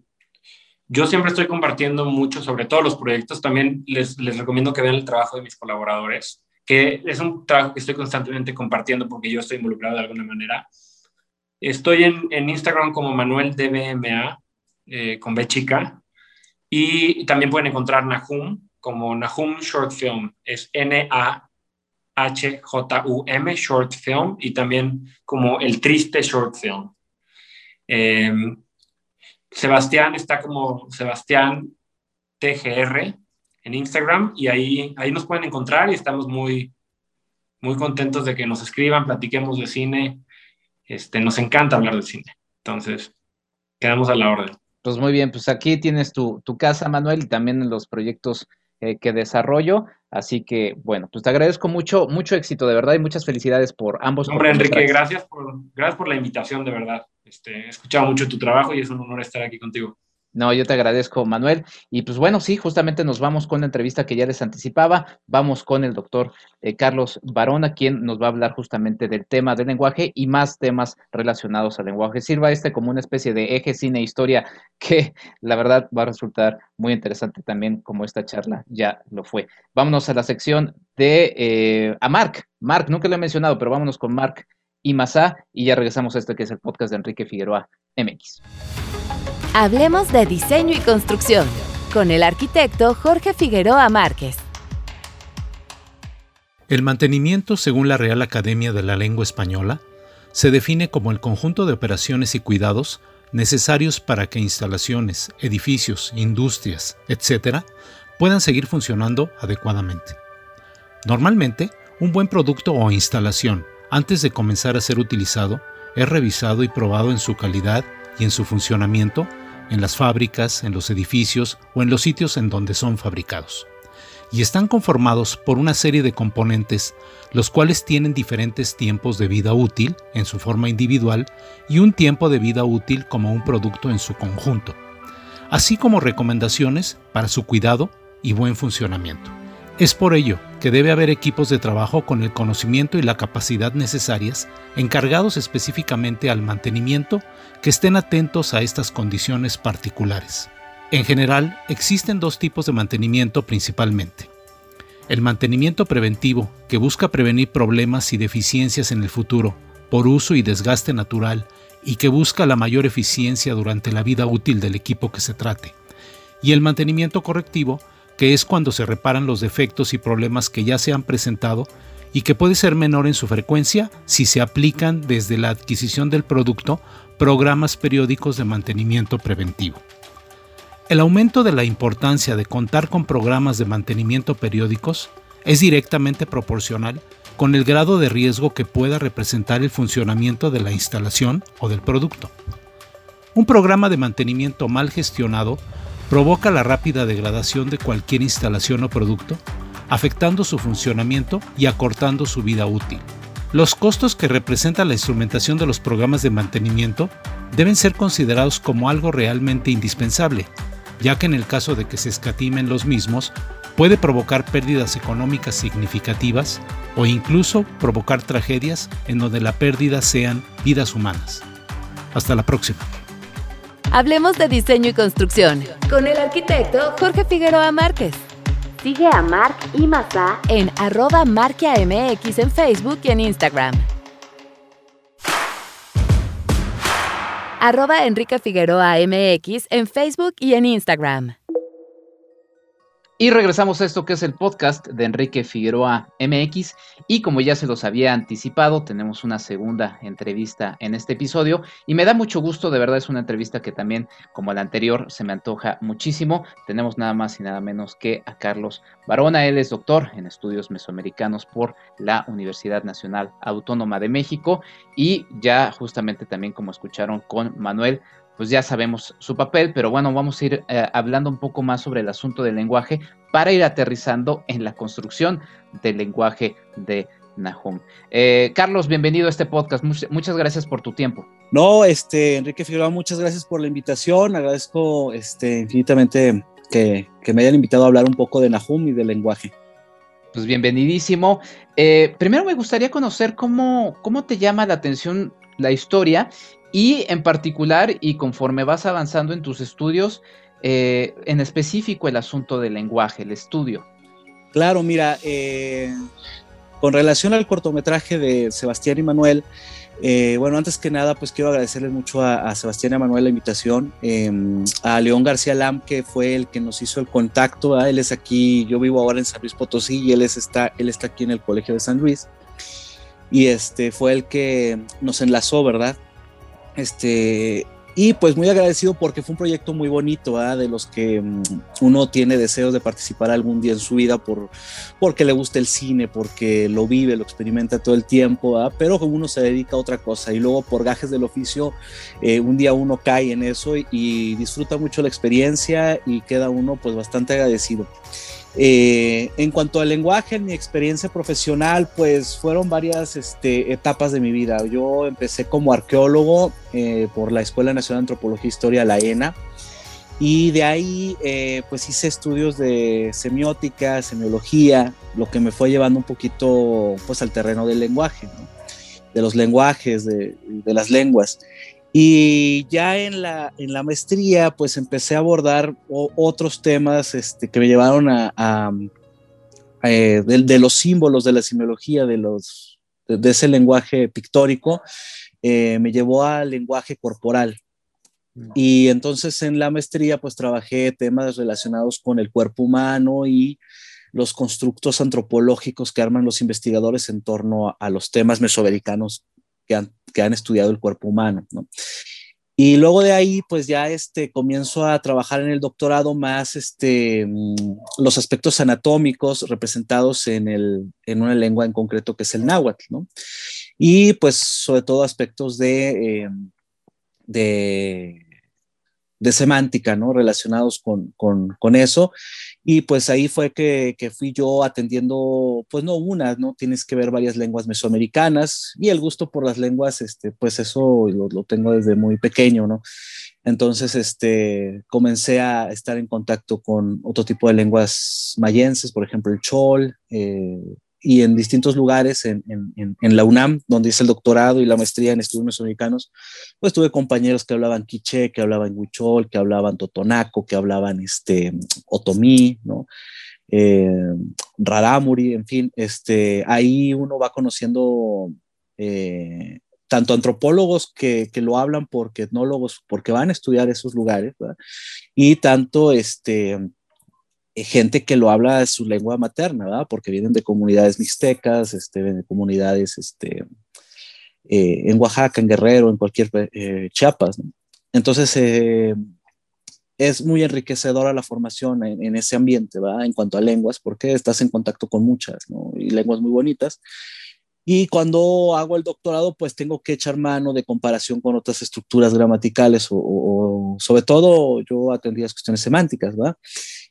yo siempre estoy compartiendo mucho sobre todos los proyectos. También les, les, recomiendo que vean el trabajo de mis colaboradores, que es un trabajo que estoy constantemente compartiendo porque yo estoy involucrado de alguna manera. Estoy en, en Instagram como Manuel DBMA, con B y también pueden encontrar Nahum como Nahum Short Film, es N-A-H-J-U-M Short Film y también como El Triste Short Film. Em, Sebastián está como Sebastián TGR en Instagram y ahí, ahí nos pueden encontrar y estamos muy, muy contentos de que nos escriban, platiquemos de cine. Este, nos encanta hablar de cine. Entonces, quedamos a la orden. Pues muy bien, pues aquí tienes tu, casa, Manuel, y también los proyectos eh, que desarrollo. Así que, bueno, pues te agradezco mucho, mucho éxito, de verdad, y muchas felicidades por ambos. Hombre, Enrique, gracias por, gracias por la invitación, de verdad. Este, he escuchado mucho tu trabajo y es un honor estar aquí contigo. No, yo te agradezco, Manuel. Y pues bueno, sí, justamente nos vamos con la entrevista que ya les anticipaba. Vamos con el doctor eh, Carlos Barona, quien nos va a hablar justamente del tema del lenguaje y más temas relacionados al lenguaje. Sirva este como una especie de eje cine historia <laughs> que la verdad va a resultar muy interesante también como esta charla ya lo fue. Vámonos a la sección de eh, a Mark. Mark, nunca lo he mencionado, pero vámonos con Mark y Masá y ya regresamos a este que es el podcast de Enrique Figueroa MX. Hablemos de diseño y construcción con el arquitecto Jorge Figueroa Márquez. El mantenimiento, según la Real Academia de la Lengua Española, se define como el conjunto de operaciones y cuidados necesarios para que instalaciones, edificios, industrias, etc., puedan seguir funcionando adecuadamente. Normalmente, un buen producto o instalación, antes de comenzar a ser utilizado, es revisado y probado en su calidad y en su funcionamiento en las fábricas, en los edificios o en los sitios en donde son fabricados. Y están conformados por una serie de componentes, los cuales tienen diferentes tiempos de vida útil en su forma individual y un tiempo de vida útil como un producto en su conjunto, así como recomendaciones para su cuidado y buen funcionamiento. Es por ello que debe haber equipos de trabajo con el conocimiento y la capacidad necesarias encargados específicamente al mantenimiento que estén atentos a estas condiciones particulares. En general, existen dos tipos de mantenimiento principalmente. El mantenimiento preventivo, que busca prevenir problemas y deficiencias en el futuro por uso y desgaste natural y que busca la mayor eficiencia durante la vida útil del equipo que se trate. Y el mantenimiento correctivo, que es cuando se reparan los defectos y problemas que ya se han presentado y que puede ser menor en su frecuencia si se aplican desde la adquisición del producto programas periódicos de mantenimiento preventivo. El aumento de la importancia de contar con programas de mantenimiento periódicos es directamente proporcional con el grado de riesgo que pueda representar el funcionamiento de la instalación o del producto. Un programa de mantenimiento mal gestionado provoca la rápida degradación de cualquier instalación o producto, afectando su funcionamiento y acortando su vida útil. Los costos que representa la instrumentación de los programas de mantenimiento deben ser considerados como algo realmente indispensable, ya que en el caso de que se escatimen los mismos, puede provocar pérdidas económicas significativas o incluso provocar tragedias en donde la pérdida sean vidas humanas. Hasta la próxima. Hablemos de diseño y construcción con el arquitecto Jorge Figueroa Márquez. Sigue a Mark y Masa en arroba marquiamx en Facebook y en Instagram. Arroba Enrique Figueroa MX en Facebook y en Instagram. Y regresamos a esto que es el podcast de Enrique Figueroa MX y como ya se los había anticipado, tenemos una segunda entrevista en este episodio. Y me da mucho gusto, de verdad es una entrevista que también como la anterior se me antoja muchísimo. Tenemos nada más y nada menos que a Carlos Barona, él es doctor en estudios mesoamericanos por la Universidad Nacional Autónoma de México. Y ya justamente también como escucharon con Manuel pues ya sabemos su papel, pero bueno, vamos a ir eh, hablando un poco más sobre el asunto del lenguaje para ir aterrizando en la construcción del lenguaje de Nahum. Eh, Carlos, bienvenido a este podcast. muchas gracias por tu tiempo. No, este, Enrique Figueroa, muchas gracias por la invitación. Agradezco este, infinitamente que, me hayan invitado a hablar un poco de Nahum y del lenguaje. Pues bienvenidísimo. Eh, primero me gustaría conocer cómo, cómo te llama la atención la historia y en particular, y conforme vas avanzando en tus estudios, eh, en específico el asunto del lenguaje, el estudio. Claro, mira, eh, con relación al cortometraje de Sebastián y Manuel, eh, bueno, antes que nada, pues quiero agradecerles mucho a, Sebastián y Manuel la invitación, em, a León García Lam, que fue el que nos hizo el contacto, él es aquí, yo vivo ahora en San Luis Potosí y él, está, él está aquí en el Colegio de San Luis, y este fue el que nos enlazó, ¿verdad? Este, y pues muy agradecido porque fue un proyecto muy bonito, de los que mm, uno tiene deseos de participar algún día en su vida por, porque le gusta el cine, porque lo vive, lo experimenta todo el tiempo, pero como uno se dedica a otra cosa y luego por gajes del oficio, eh, un día uno cae en eso y, y, disfruta mucho la experiencia y queda uno pues bastante agradecido. Eh, en cuanto al lenguaje, en mi experiencia profesional, pues fueron varias este, etapas de mi vida. Yo empecé como arqueólogo eh, por la Escuela Nacional de Antropología e Historia, la ENA, y de ahí eh, pues hice estudios de semiótica, semiología, lo que me fue llevando un poquito pues al terreno del lenguaje, de los lenguajes, de, de las lenguas. Y ya en la, en la maestría, pues empecé a abordar otros temas este, que me llevaron a, eh, de, los símbolos, de la semiología, de, los, de, ese lenguaje pictórico, eh, me llevó al lenguaje corporal. Mm. Y entonces en la maestría, pues trabajé temas relacionados con el cuerpo humano y los constructos antropológicos que arman los investigadores en torno a, a los temas mesoamericanos que han, que han estudiado el cuerpo humano, ¿no? Y luego de ahí, pues ya este, comienzo a trabajar en el doctorado más este, mm, los aspectos anatómicos representados en, el, en una lengua en concreto que es el náhuatl, ¿no? Y pues sobre todo aspectos de, eh, de de semántica, ¿no? Relacionados con, con, eso. Y pues ahí fue que, que, fui yo atendiendo, pues no una, ¿no? Tienes que ver varias lenguas mesoamericanas y el gusto por las lenguas, este, pues eso lo, lo tengo desde muy pequeño, ¿no? Entonces, este, comencé a estar en contacto con otro tipo de lenguas mayenses, por ejemplo, el chol, eh, y en distintos lugares en, en, en, la UNAM, donde hice el doctorado y la maestría en estudios mesoamericanos, pues tuve compañeros que hablaban quiché, que hablaban huichol, que hablaban totonaco, que hablaban este, otomí, ¿no? Eh, Radamuri, en fin, este, ahí uno va conociendo eh, tanto antropólogos que, que, lo hablan porque etnólogos, porque van a estudiar esos lugares, ¿verdad? y tanto este, gente que lo habla de su lengua materna, ¿verdad? Porque vienen de comunidades mixtecas, este, de comunidades este, eh, en Oaxaca, en Guerrero, en cualquier eh, Chiapas. ¿no? Entonces, es muy enriquecedora la formación en, en, ese ambiente, ¿verdad? En cuanto a lenguas, porque estás en contacto con muchas, ¿no? Y lenguas muy bonitas. Y cuando hago el doctorado, pues tengo que echar mano de comparación con otras estructuras gramaticales o, o sobre todo yo atendía las cuestiones semánticas, ¿verdad?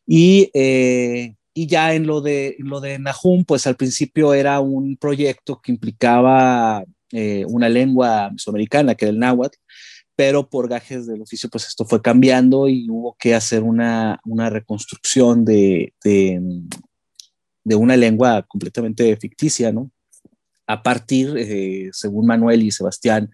Y, eh, y ya en lo, de, lo de Nahum, pues al principio era un proyecto que implicaba eh, una lengua mesoamericana, que era el náhuatl, pero por gajes del oficio, pues esto fue cambiando y hubo que hacer una, una reconstrucción de, de, de, una lengua completamente ficticia, ¿no? A partir, eh, según Manuel y Sebastián,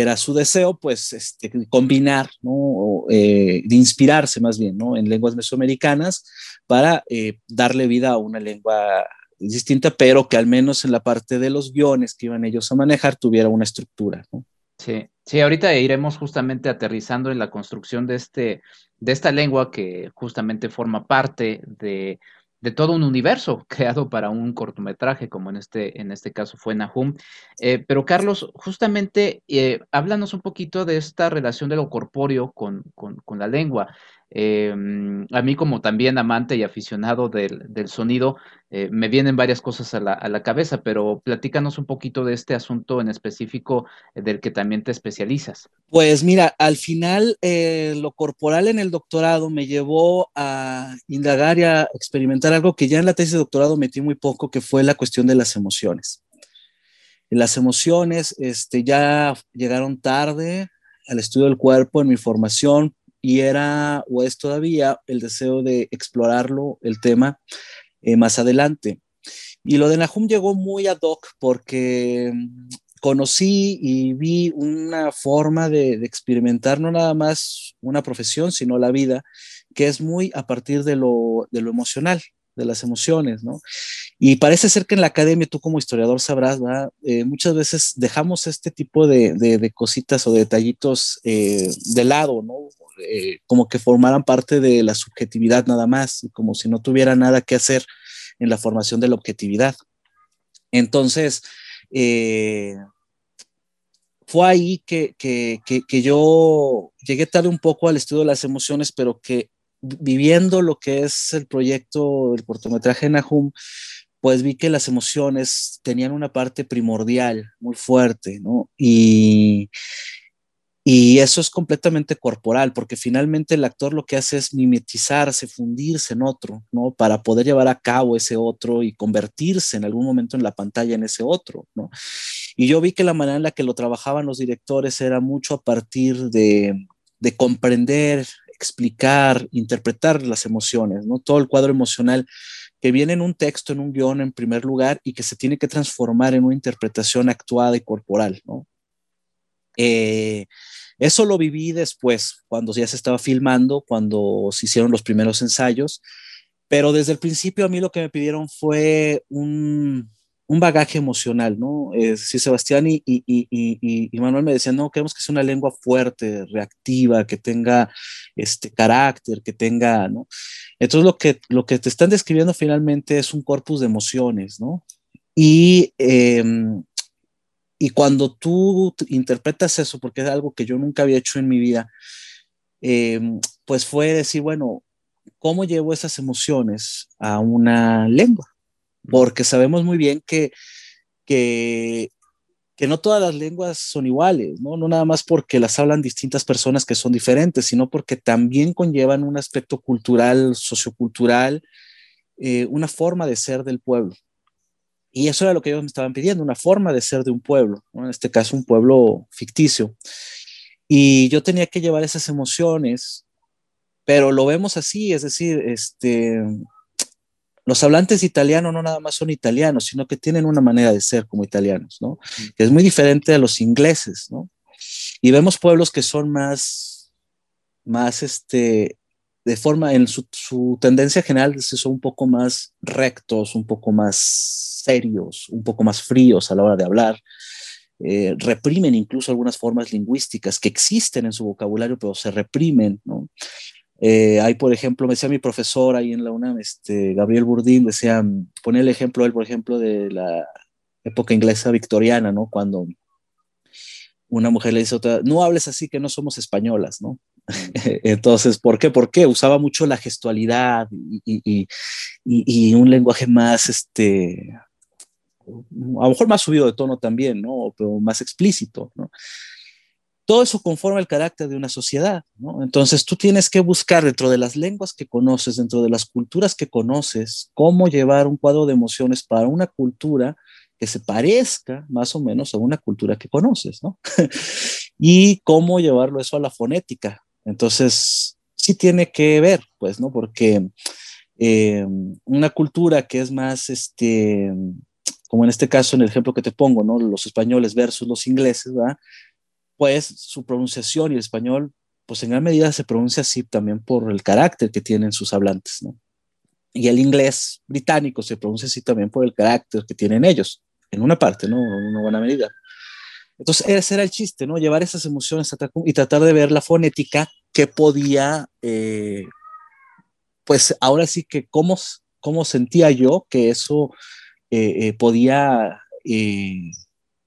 era su deseo, pues, este, combinar, ¿no? Eh, de inspirarse más bien, ¿no? En lenguas mesoamericanas para eh, darle vida a una lengua distinta, pero que al menos en la parte de los guiones que iban ellos a manejar tuviera una estructura, ¿no? Sí, sí, ahorita iremos justamente aterrizando en la construcción de, este, de esta lengua que justamente forma parte de de todo un universo <laughs> creado para un cortometraje, como en este, en este caso fue Nahum. Eh, pero Carlos, justamente eh, háblanos un poquito de esta relación de lo corpóreo con, con, con la lengua. Em, a mí como también amante y aficionado del, sonido, eh, me vienen varias cosas a la, cabeza, pero platícanos un poquito de este asunto en específico eh, del que también te especializas. Pues mira, al final eh, lo corporal en el doctorado me llevó a indagar y a experimentar algo que ya en la tesis de doctorado metí muy poco, que fue la cuestión de las emociones. Las emociones este, ya llegaron tarde al estudio del cuerpo en mi formación y era o es todavía el deseo de explorarlo, el tema, eh, más adelante. Y lo de Nahum llegó muy ad hoc porque mm, conocí y vi una forma de, experimentar no nada más una profesión, sino la vida, que es muy a partir de lo, de lo emocional, de las emociones, ¿no? Y parece ser que en la academia, tú como historiador sabrás, ¿verdad? Eh, muchas veces dejamos este tipo de, de, cositas o detallitos eh, de lado, ¿no? Eh, como que formaran parte de la subjetividad nada más, como si no tuviera nada que hacer en la formación de la objetividad. Entonces, eh, fue ahí que, que, que, yo llegué tarde un poco al estudio de las emociones, pero que viviendo lo que es el proyecto del cortometraje Nahum, pues vi que las emociones tenían una parte primordial, muy fuerte, ¿no? Y, Y eso es completamente corporal, porque finalmente el actor lo que hace es mimetizarse, fundirse en otro, ¿no? Para poder llevar a cabo ese otro y convertirse en algún momento en la pantalla en ese otro, ¿no? Y yo vi que la manera en la que lo trabajaban los directores era mucho a partir de, de comprender, explicar, interpretar las emociones, ¿no? Todo el cuadro emocional que viene en un texto, en un guion en primer lugar y que se tiene que transformar en una interpretación actuada y corporal, ¿no? Eh, eso lo viví después, cuando ya se estaba filmando, cuando se hicieron los primeros ensayos, pero desde el principio a mí lo que me pidieron fue un, un bagaje emocional, ¿no? Eh, sí, Sebastián y, y, y, y, Manuel me decían, no, queremos que sea una lengua fuerte, reactiva, que tenga este carácter, que tenga, ¿no? Entonces lo que, lo que te están describiendo finalmente es un corpus de emociones, ¿no? Y eh, y cuando tú interpretas eso, porque es algo que yo nunca había hecho en mi vida, eh, pues fue decir, bueno, ¿cómo llevo esas emociones a una lengua? Porque sabemos muy bien que, que, que no todas las lenguas son iguales, ¿no? No nada más porque las hablan distintas personas que son diferentes, sino porque también conllevan un aspecto cultural, sociocultural, eh, una forma de ser del pueblo. Y eso era lo que ellos me estaban pidiendo, una forma de ser de un pueblo, en este caso un pueblo ficticio. Y yo tenía que llevar esas emociones, pero lo vemos así, es decir, este, los hablantes italianos no nada más son italianos, sino que tienen una manera de ser como italianos, ¿no? Que es muy diferente a los ingleses, ¿no? Y vemos pueblos que son más, más, este, de forma, en su, tendencia general, son un poco más rectos, un poco más serios, un poco más fríos a la hora de hablar, eh, reprimen incluso algunas formas lingüísticas que existen en su vocabulario, pero se reprimen, ¿no? Eh, hay, por ejemplo, me decía mi profesor ahí en la UNAM, este, Gabriel Burdín, decía, pone el ejemplo, él, por ejemplo, de la época inglesa victoriana, ¿no? Cuando una mujer le dice a otra, no hables así que no somos españolas, ¿no? <laughs> Entonces, ¿por qué? ¿Por qué? Usaba mucho la gestualidad y, un lenguaje más, este, a lo mejor más subido de tono también, ¿no? Pero más explícito, ¿no? Todo eso conforma el carácter de una sociedad, ¿no? Entonces tú tienes que buscar dentro de las lenguas que conoces, dentro de las culturas que conoces, cómo llevar un cuadro de emociones para una cultura que se parezca más o menos a una cultura que conoces, ¿no? <laughs> y cómo llevarlo eso a la fonética. Entonces, sí tiene que ver, pues, ¿no? Porque eh, una cultura que es más, este, como en este caso, en el ejemplo que te pongo, ¿no? Los españoles versus los ingleses, ¿verdad? Pues su pronunciación y el español, pues en gran medida se pronuncia así también por el carácter que tienen sus hablantes, ¿no? Y el inglés británico se pronuncia así también por el carácter que tienen ellos, en una parte, ¿no? En una buena medida. Entonces, ese era el chiste, ¿no? Llevar esas emociones y tratar de ver la fonética que podía, eh, pues ahora sí que cómo, cómo sentía yo que eso eh, eh, podía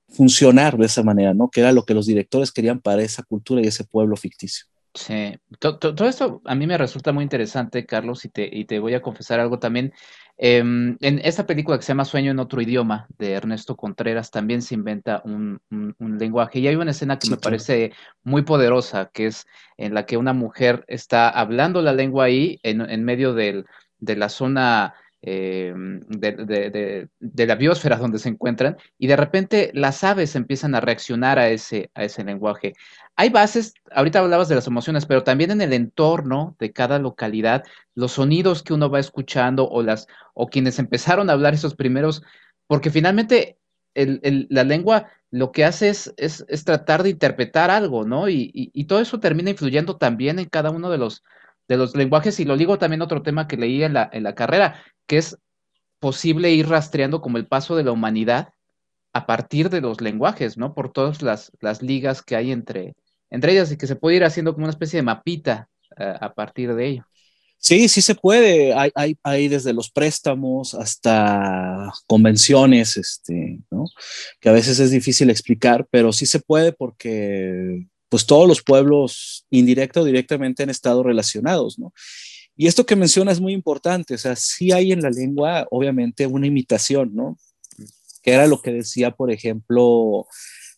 funcionar de esa manera, ¿no? Que era lo que los directores querían para esa cultura y ese pueblo ficticio. Sí, todo, esto a mí me resulta muy interesante, Carlos, y te, y te voy a confesar algo también. Em, en esta película que se llama Sueño en otro idioma, de Ernesto Contreras, también se inventa un, lenguaje. Y hay una escena que me parece muy poderosa, que es en la que una mujer está hablando la lengua ahí, en, en medio del, de la zona eh, de, la biosfera donde se encuentran y de repente las aves empiezan a reaccionar a ese, a ese lenguaje. Hay bases, ahorita hablabas de las emociones, pero también en el entorno de cada localidad, los sonidos que uno va escuchando o, las, o quienes empezaron a hablar esos primeros, porque finalmente la lengua lo que hace es, es, tratar de interpretar algo, ¿no? Y, y, todo eso termina influyendo también en cada uno de los, de los lenguajes y lo digo también otro tema que leí en la, en la carrera, que es posible ir rastreando como el paso de la humanidad a partir de los lenguajes, ¿no? Por todas las, las ligas que hay entre, entre ellas y que se puede ir haciendo como una especie de mapita eh, a partir de ello. Sí, sí se puede. Hay, hay, desde los préstamos hasta convenciones, este, ¿no? que a veces es difícil explicar, pero sí se puede porque pues todos los pueblos, indirecta o directamente, han estado relacionados, ¿no? Y esto que menciona es muy importante, o sea, sí hay en la lengua, obviamente, una imitación, ¿no? Que era lo que decía, por ejemplo,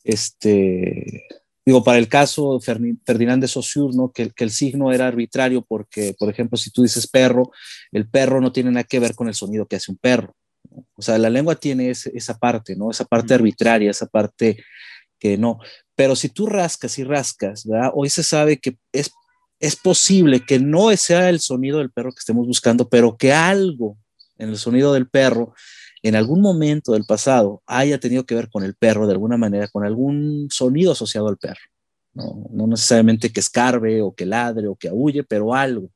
este, digo, para el caso Ferdinand de Saussure, ¿no? Que, que, el signo era arbitrario porque, por ejemplo, si tú dices perro, el perro no tiene nada que ver con el sonido que hace un perro. O sea, la lengua tiene esa parte, ¿no? Esa parte arbitraria, esa parte que no. Pero si tú rascas y rascas, ¿verdad? Hoy se sabe que es, es posible que no sea el sonido del perro que estemos buscando, pero que algo en el sonido del perro en algún momento del pasado haya tenido que ver con el perro de alguna manera, con algún sonido asociado al perro. No, no necesariamente que escarbe o que ladre o que aúlle, pero algo.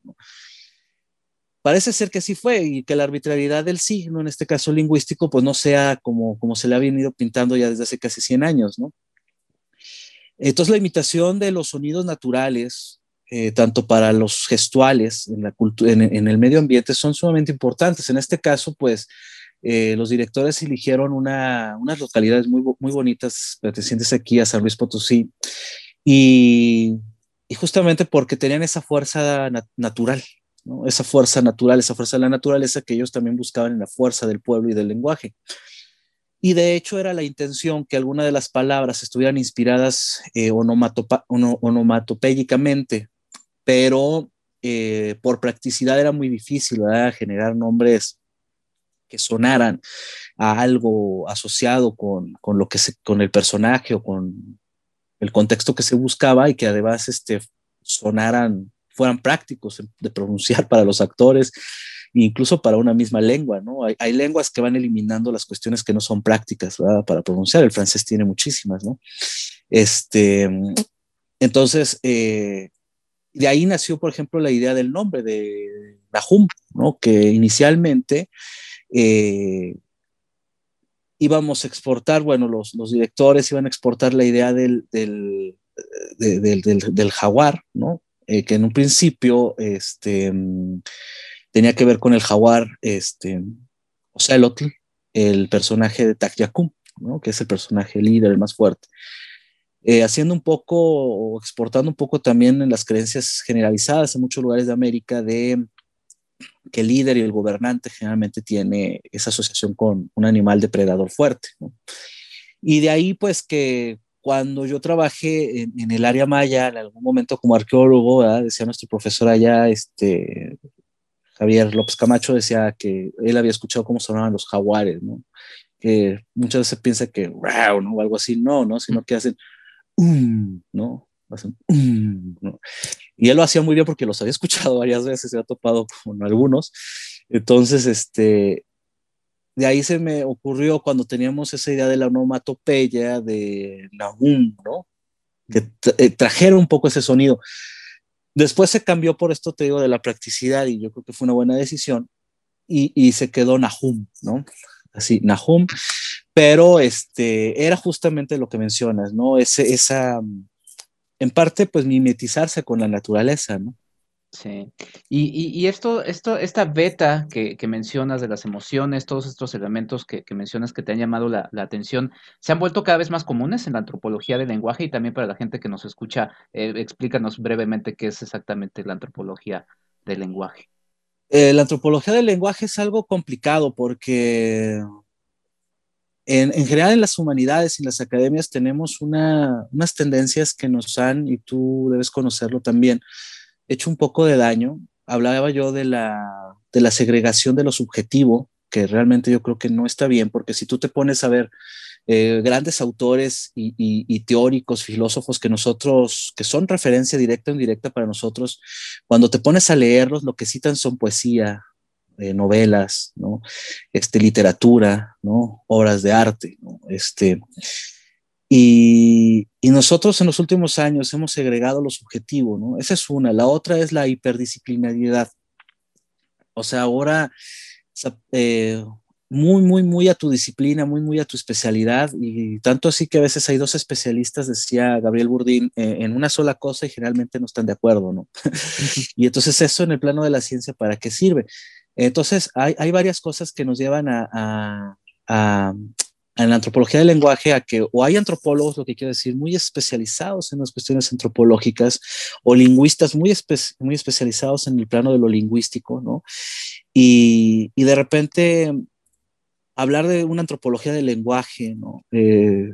Parece ser que sí fue y que la arbitrariedad del signo, en este caso lingüístico, pues no sea como, como se le ha venido pintando ya desde hace casi 100 años, ¿no? Entonces la imitación de los sonidos naturales, eh, tanto para los gestuales en, la en, en, el medio ambiente, son sumamente importantes. En este caso, pues eh, los directores eligieron una, unas localidades muy, muy bonitas pertenecientes aquí a San Luis Potosí y, y justamente porque tenían esa fuerza natural, ¿no? esa fuerza natural, esa fuerza de la naturaleza que ellos también buscaban en la fuerza del pueblo y del lenguaje. Y de hecho era la intención que alguna de las palabras estuvieran inspiradas eh, pero eh, por practicidad era muy difícil generar nombres que sonaran a algo asociado con, con, lo que con el personaje o con el contexto que se buscaba y que además este, sonaran, fueran prácticos de pronunciar para los actores incluso para una misma lengua, ¿no? Hay, lenguas que van eliminando las cuestiones que no son prácticas para pronunciar, el francés tiene muchísimas, ¿no? Este, entonces, eh, de ahí nació, por ejemplo, la idea del nombre de Nahum, ¿no? Que inicialmente eh, íbamos a exportar, bueno, los, directores iban a exportar la idea del, del, del, del jaguar, ¿no? Eh, que en un principio este, tenía que ver con el jaguar, este, o sea, el otro, el personaje de Takyakum, ¿no? Que es el personaje líder, el más fuerte. Eh, haciendo un poco, o exportando un poco también en las creencias generalizadas en muchos lugares de América de que el líder y el gobernante generalmente tiene esa asociación con un animal depredador fuerte. Y de ahí pues que cuando yo trabajé en, el área maya, en algún momento como arqueólogo, decía nuestro profesor allá, este, Javier López Camacho, decía que él había escuchado cómo sonaban los jaguares, que muchas veces piensa que wow, o algo así, no, ¿no? sino que hacen um, um, ¿no? Y él lo hacía muy bien porque los había <laughs> escuchado varias veces, se ha topado con algunos. Entonces, este, de ahí se me ocurrió cuando teníamos esa idea de la onomatopeya de Nahum, ¿no? Que eh, trajera un poco ese sonido. Después se cambió por esto, te digo, de la practicidad y yo creo que fue una buena decisión y, y se quedó Nahum, ¿no? Así, Nahum, pero este, era justamente lo que mencionas, ¿no? Ese, esa, en parte, pues mimetizarse con la naturaleza, ¿no? Sí. Y, y, esto, esto, esta beta que, que, mencionas de las emociones, todos estos elementos que, que mencionas que te han llamado la, la, atención, se han vuelto cada vez más comunes en la antropología del lenguaje y también para la gente que nos escucha, eh, explícanos brevemente qué es exactamente la antropología del lenguaje. Eh, la antropología del lenguaje es algo complicado porque en, general en las humanidades y en las academias tenemos unas tendencias que nos han, y tú debes conocerlo también, hecho un poco de daño. Hablaba yo de la, de la segregación de lo subjetivo, que realmente yo creo que no está bien, porque si tú te pones a ver eh, grandes autores y, y, teóricos, filósofos que nosotros, que son referencia directa o indirecta para nosotros, cuando te pones a leerlos, lo que citan son poesía, eh, novelas, ¿no? Este, literatura, ¿no? Obras de arte, ¿no? Este, y, y, nosotros en los últimos años hemos segregado lo subjetivo, ¿no? Esa es una. La otra es la hiperdisciplinariedad. O sea, ahora eh, muy, muy, muy a tu disciplina, muy, muy a tu especialidad, y tanto así que a veces hay dos especialistas, decía Gabriel Burdín, eh, en una sola cosa y generalmente no están de acuerdo, ¿no? <laughs> y entonces eso en el plano de la ciencia, ¿para qué sirve? Entonces, hay, hay varias cosas que nos llevan a, a, a, en la antropología del lenguaje a que o hay antropólogos, lo que quiero decir, muy especializados en las cuestiones antropológicas o lingüistas muy, espe muy especializados en el plano de lo lingüístico, ¿no? Y, y de repente hablar de una antropología del lenguaje, ¿no? Eh,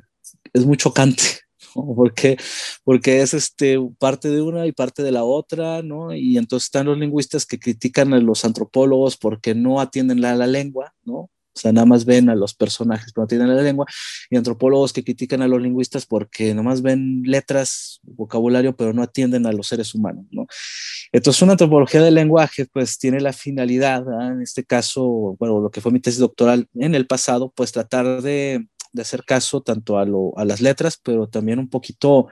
es muy chocante, <laughs> Porque, porque es este, parte de una y parte de la otra, ¿no? Y entonces están los lingüistas que critican a los antropólogos porque no atienden la, la lengua, ¿no? O sea, nada más ven a los personajes, pero no tienen la lengua, y antropólogos que critican a los lingüistas porque nada más ven letras, vocabulario, pero no atienden a los seres humanos, ¿no? Entonces, una antropología del lenguaje, pues tiene la finalidad, en este caso, bueno, lo que fue mi tesis doctoral en el pasado, pues tratar de, hacer caso tanto a, las letras, pero también un poquito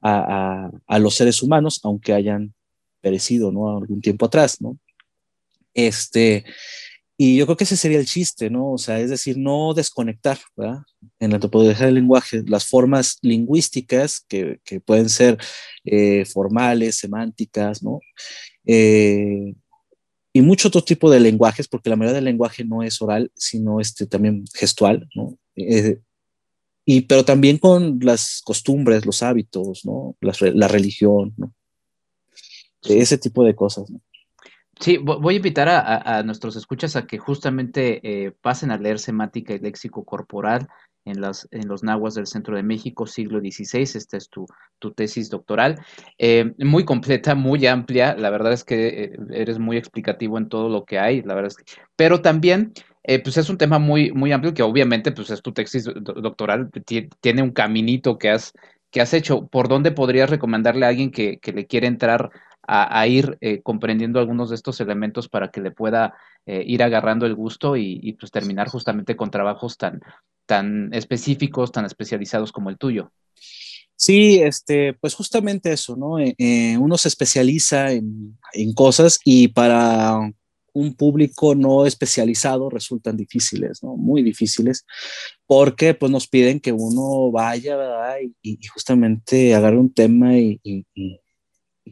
a, a, a, los seres humanos, aunque hayan perecido, ¿no? Algún tiempo atrás, ¿no? Este, y yo creo que ese sería el chiste, ¿no? O sea, es decir, no desconectar, ¿verdad? En la antropología del lenguaje, las formas lingüísticas que, que pueden ser eh, formales, semánticas, ¿no? Eh, y mucho otro tipo de lenguajes, porque la mayoría del lenguaje no es oral, sino este, también gestual, ¿no? Eh, y, pero también con las costumbres, los hábitos, ¿no? La, la religión, ¿no? Ese tipo de cosas, ¿no? Sí, voy a invitar a, nuestros escuchas a que justamente eh, pasen a leer semántica y léxico corporal en, las, en los nahuas del centro de México, siglo XVI. Esta es tu, tu tesis doctoral. Eh, muy completa, muy amplia. La verdad es que eh, eres muy explicativo en todo lo que hay. La verdad es que, pero también eh, pues es un tema muy, muy amplio que obviamente pues es tu tesis doctoral, tiene un caminito que has, que has hecho. ¿Por dónde podrías recomendarle a alguien que, que le quiere entrar a, ir eh, comprendiendo algunos de estos elementos para que le pueda eh, ir agarrando el gusto y, pues terminar justamente con trabajos tan, tan específicos, tan especializados como el tuyo. Sí, este, pues justamente eso, ¿no? Eh, uno se especializa en, cosas y para un público no especializado resultan difíciles, ¿no? Muy difíciles, porque pues nos piden que uno vaya, ¿verdad? Y, justamente agarre un tema y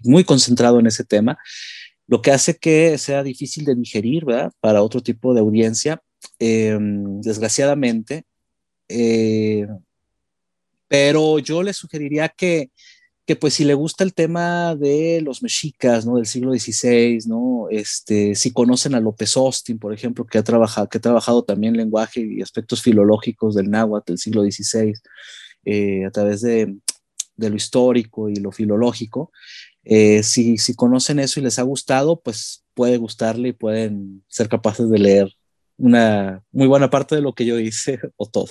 muy concentrado en ese tema, lo que hace que sea difícil de digerir. Para otro tipo de audiencia, eh, desgraciadamente. Eh, pero yo le sugeriría que, que, pues si le gusta el tema de los mexicas, ¿no? Del siglo XVI, ¿no? Este, si conocen a López Austin, por ejemplo, que ha trabajado, que ha trabajado también lenguaje y aspectos filológicos del náhuatl del siglo XVI, eh, a través de, lo histórico y lo filológico, eh, si, si, conocen eso y les ha gustado, pues puede gustarle y pueden ser capaces de leer una muy buena parte de lo que yo hice <laughs> o todo.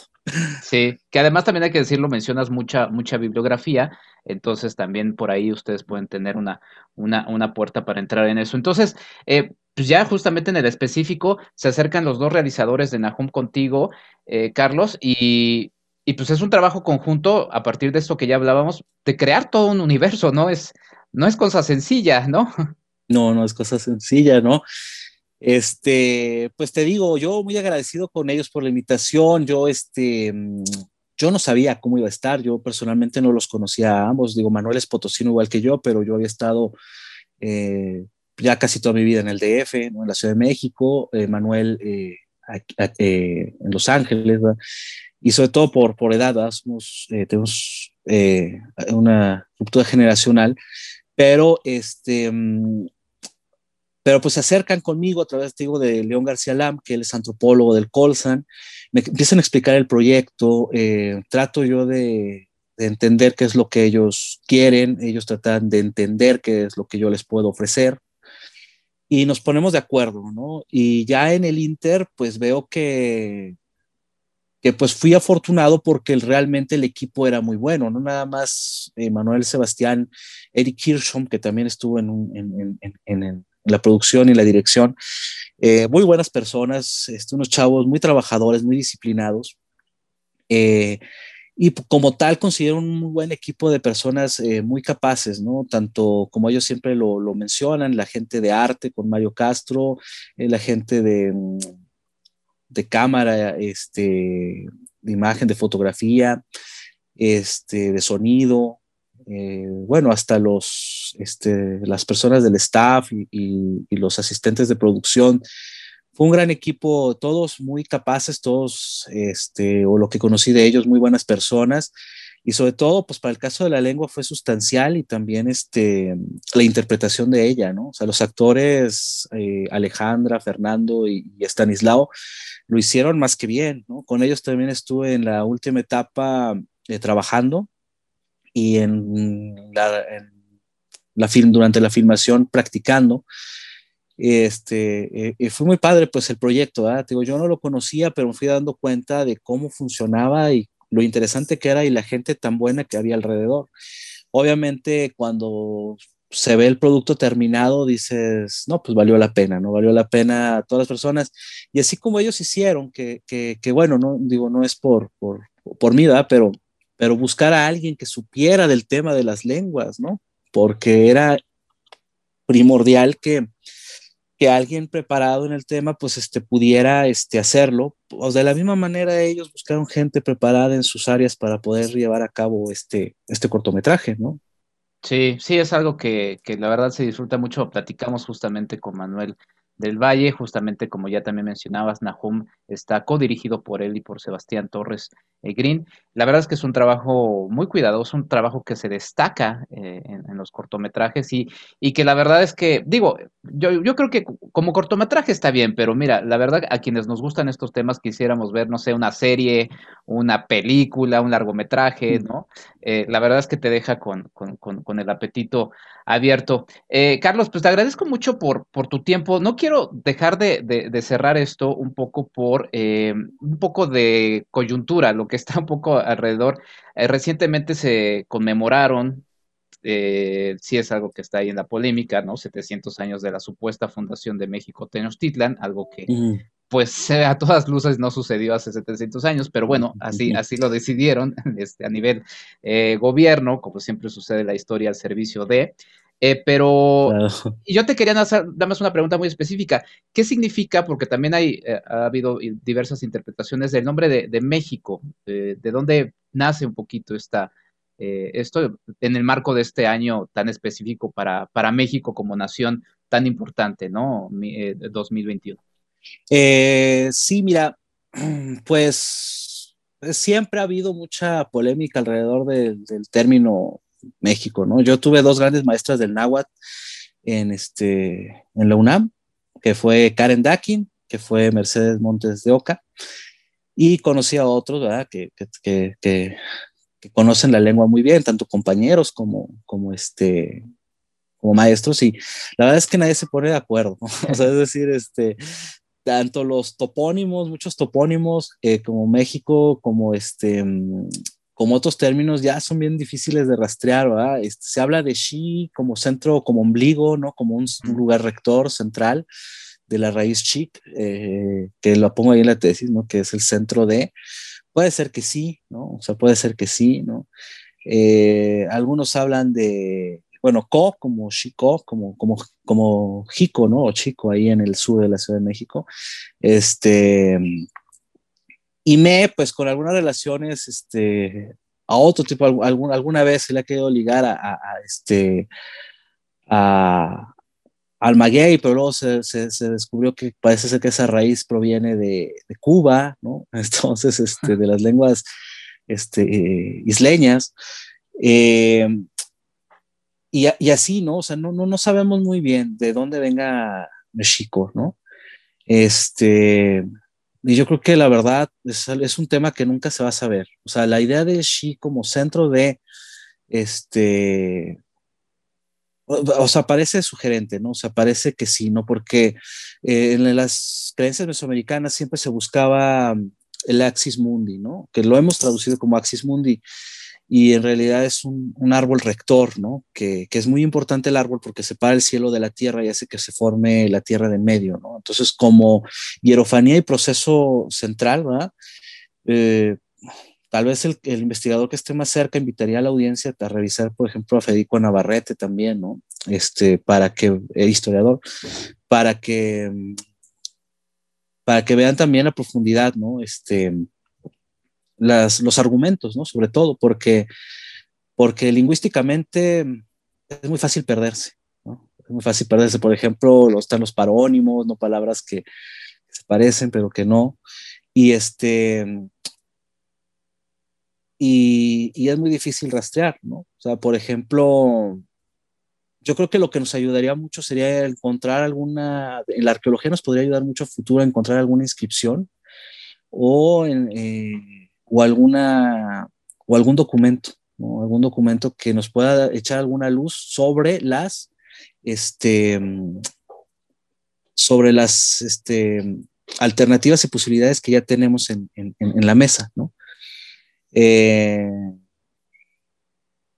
Sí, que además también hay que decirlo, mencionas mucha, mucha bibliografía, entonces también por ahí ustedes pueden tener una, una, una puerta para entrar en eso. Entonces, eh, pues ya justamente en el específico se acercan los dos realizadores de Nahum contigo, eh, Carlos, y, y pues es un trabajo conjunto a partir de esto que ya hablábamos, de crear todo un universo, ¿no? Es, no es cosa sencilla, ¿no? No, no es cosa sencilla, ¿no? Este, pues te digo, yo muy agradecido con ellos por la invitación. Yo, este, yo no sabía cómo iba a estar. Yo personalmente no los conocía a ambos. Digo, Manuel es potosino igual que yo, pero yo había estado eh, ya casi toda mi vida en el DF, ¿no? en la Ciudad de México. Eh, Manuel eh, en Los Ángeles, ¿verdad? y sobre todo por, por edad, Somos, tenemos una ruptura generacional pero este, pero pues se acercan conmigo a través, digo, de León García Lam, que él es antropólogo del Colsan, me empiezan a explicar el proyecto, eh, trato yo de, de, entender qué es lo que ellos quieren, ellos tratan de entender qué es lo que yo les puedo ofrecer, y nos ponemos de acuerdo, ¿no? Y ya en el Inter, pues veo que, que pues fui afortunado porque realmente el equipo era muy bueno, no nada más eh, Manuel Sebastián, Eric Kirchhoff, que también estuvo en, la producción y la dirección, eh, muy buenas personas, este, unos chavos muy trabajadores, muy disciplinados. Eh, y como tal considero un muy buen equipo de personas muy capaces, ¿no? Tanto como ellos siempre lo, mencionan, la gente de arte con Mario Castro, la gente de, de cámara, este, de imagen, de fotografía, este, de sonido, eh, bueno, hasta los, este, las personas del staff y, y, y, los asistentes de producción. Fue un gran equipo, todos muy capaces, todos, este, o lo que conocí de ellos, muy buenas personas. Y sobre todo, pues para el caso de la lengua fue sustancial y también este, la interpretación de ella, ¿no? O sea, los actores eh, Alejandra, Fernando y, y Stanislao lo hicieron más que bien, ¿no? Con ellos también estuve en la última etapa eh, trabajando y en la, durante la filmación practicando. Este, eh, eh, fue muy padre pues el proyecto, Digo, yo no lo conocía, pero me fui dando cuenta de cómo funcionaba y lo interesante que era y la gente tan buena que había alrededor. Obviamente cuando se ve el producto terminado, dices, no, pues valió la pena, ¿no? Valió la pena a todas las personas. Y así como ellos hicieron, que, que, bueno, no digo, no es por, por, por ¿verdad? Pero, pero buscar a alguien que supiera del tema de las lenguas, ¿no? Porque era primordial que, que alguien preparado en el tema, pues, este, pudiera, este, hacerlo. O de la misma manera ellos buscaron gente preparada en sus áreas para poder llevar a cabo este, este cortometraje, ¿no? Sí, sí, es algo que, que la verdad se disfruta mucho. Platicamos justamente con Manuel del Valle, justamente como ya también mencionabas, Nahum está codirigido por él y por Sebastián Torres eh, Green. La verdad es que es un trabajo muy cuidadoso, un trabajo que se destaca eh, en, los cortometrajes y, y, que la verdad es que, digo, yo, yo creo que como cortometraje está bien, pero mira, la verdad a quienes nos gustan estos temas quisiéramos ver, no sé, una serie, una película, un largometraje, ¿no? Eh, la verdad es que te deja con, con, con, el apetito abierto. Carlos, pues te agradezco mucho por, por tu tiempo. No quiero dejar de, de, cerrar esto un poco por un poco de coyuntura, lo que está un poco alrededor. Eh, recientemente se conmemoraron, eh, sí es algo que está ahí en la polémica, ¿no? 700 años de la supuesta fundación de México Tenochtitlan, algo que pues a todas luces no sucedió hace 700 años, pero bueno, así, así lo decidieron <laughs> este, a nivel eh, gobierno, como siempre sucede en la historia al servicio de. Eh, pero yo te quería hacer más una pregunta muy específica. ¿Qué significa? Porque también hay, eh, ha habido diversas interpretaciones del nombre de, México. de dónde nace un poquito esta, eh, esto en el marco de este año tan específico para, para México como nación tan importante, ¿no? 2021. Sí, mira, <clears throat> pues siempre ha habido mucha polémica alrededor del término México, ¿no? Yo tuve dos grandes maestras del náhuatl en, este, en la UNAM, que fue Karen Dakin, que fue Mercedes Montes de Oca, y conocí a otros, ¿verdad? Que, que, conocen la lengua muy bien, tanto compañeros como, como, este, como maestros, y la verdad es que nadie se pone de acuerdo, <laughs> o sea, es decir, este, tanto los topónimos, muchos topónimos, eh, como México, como este, como otros términos ya son bien difíciles de rastrear, ¿verdad? Este, se habla de Xi como centro, como ombligo, ¿no? Como un, lugar rector central de la raíz chi, eh, que lo pongo ahí en la tesis, ¿no? Que es el centro de. Puede ser que sí, ¿no? O sea, puede ser que sí, ¿no? Eh, algunos hablan de, bueno, Ko como Chico, como, como, como Jico, ¿no? O Chico ahí en el sur de la Ciudad de México. Este y me, pues con algunas relaciones, este, a otro tipo, alguna, alguna vez se le ha querido ligar a, a, este, a, al maguey, pero luego se, se, descubrió que parece ser que esa raíz proviene de, Cuba, ¿no? <laughs> Entonces, este, de las lenguas este, isleñas. Eh, y, así, ¿no? O sea, no, no, no sabemos muy bien de dónde venga México, ¿no? Este, y yo creo que la verdad es, un tema que nunca se va a saber. O sea, la idea de Xi como centro de, este, o, sea, parece sugerente, ¿no? O sea, parece que sí, ¿no? Porque eh, en las creencias mesoamericanas siempre se buscaba el axis mundi, ¿no? Que lo hemos traducido como axis mundi y en realidad es un, árbol rector, ¿no? Que, es muy importante el árbol porque separa el cielo de la tierra y hace que se forme la tierra de medio, ¿no? Entonces, como hierofanía y proceso central, ¿verdad? Eh, tal vez el, investigador que esté más cerca invitaría a la audiencia a revisar, por ejemplo, a Federico Navarrete también, ¿no? Este, para que, el historiador, para que, para que vean también la profundidad, ¿no? Este, los argumentos, ¿no? Sobre todo porque, porque lingüísticamente es muy fácil perderse, ¿no? Es muy fácil perderse. Por ejemplo, están los parónimos, ¿no? Palabras que se parecen, pero que no. Y este. Y, es muy difícil rastrear, ¿no? O sea, por ejemplo, yo creo que lo que nos ayudaría mucho sería encontrar alguna, en la arqueología nos podría ayudar mucho a futuro a encontrar alguna inscripción o en, eh, o, alguna, o algún documento algún documento que nos pueda echar alguna luz sobre las, este, sobre las este, alternativas y posibilidades que ya tenemos en, la mesa, ¿no? Eh,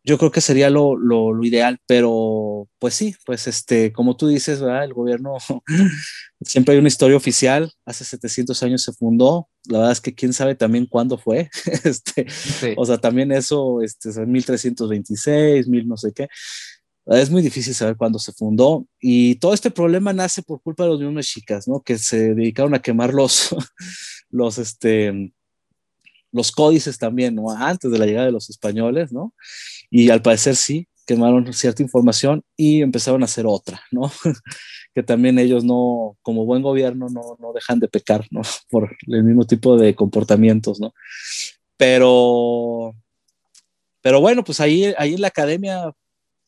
yo creo que sería lo, ideal, pero pues sí, pues este, como tú dices, ¿verdad? el gobierno, <laughs> siempre hay una historia oficial, hace 700 años se fundó, la verdad es que quién sabe también cuándo fue, <laughs> este, o sea, también eso, este, en 1326, mil no sé qué, es muy difícil saber cuándo se fundó y todo este problema nace por culpa de los mismos mexicas, ¿no? Que se dedicaron a quemar los, <laughs> los, este, los códices también, ¿no? Antes de la llegada de los españoles, ¿no? Y al parecer sí, quemaron cierta información y empezaron a hacer otra, ¿no? <laughs> que también ellos no, como buen gobierno, no, no dejan de pecar, ¿no? <laughs> Por el mismo tipo de comportamientos, ¿no? Pero, pero bueno, pues ahí, ahí en la academia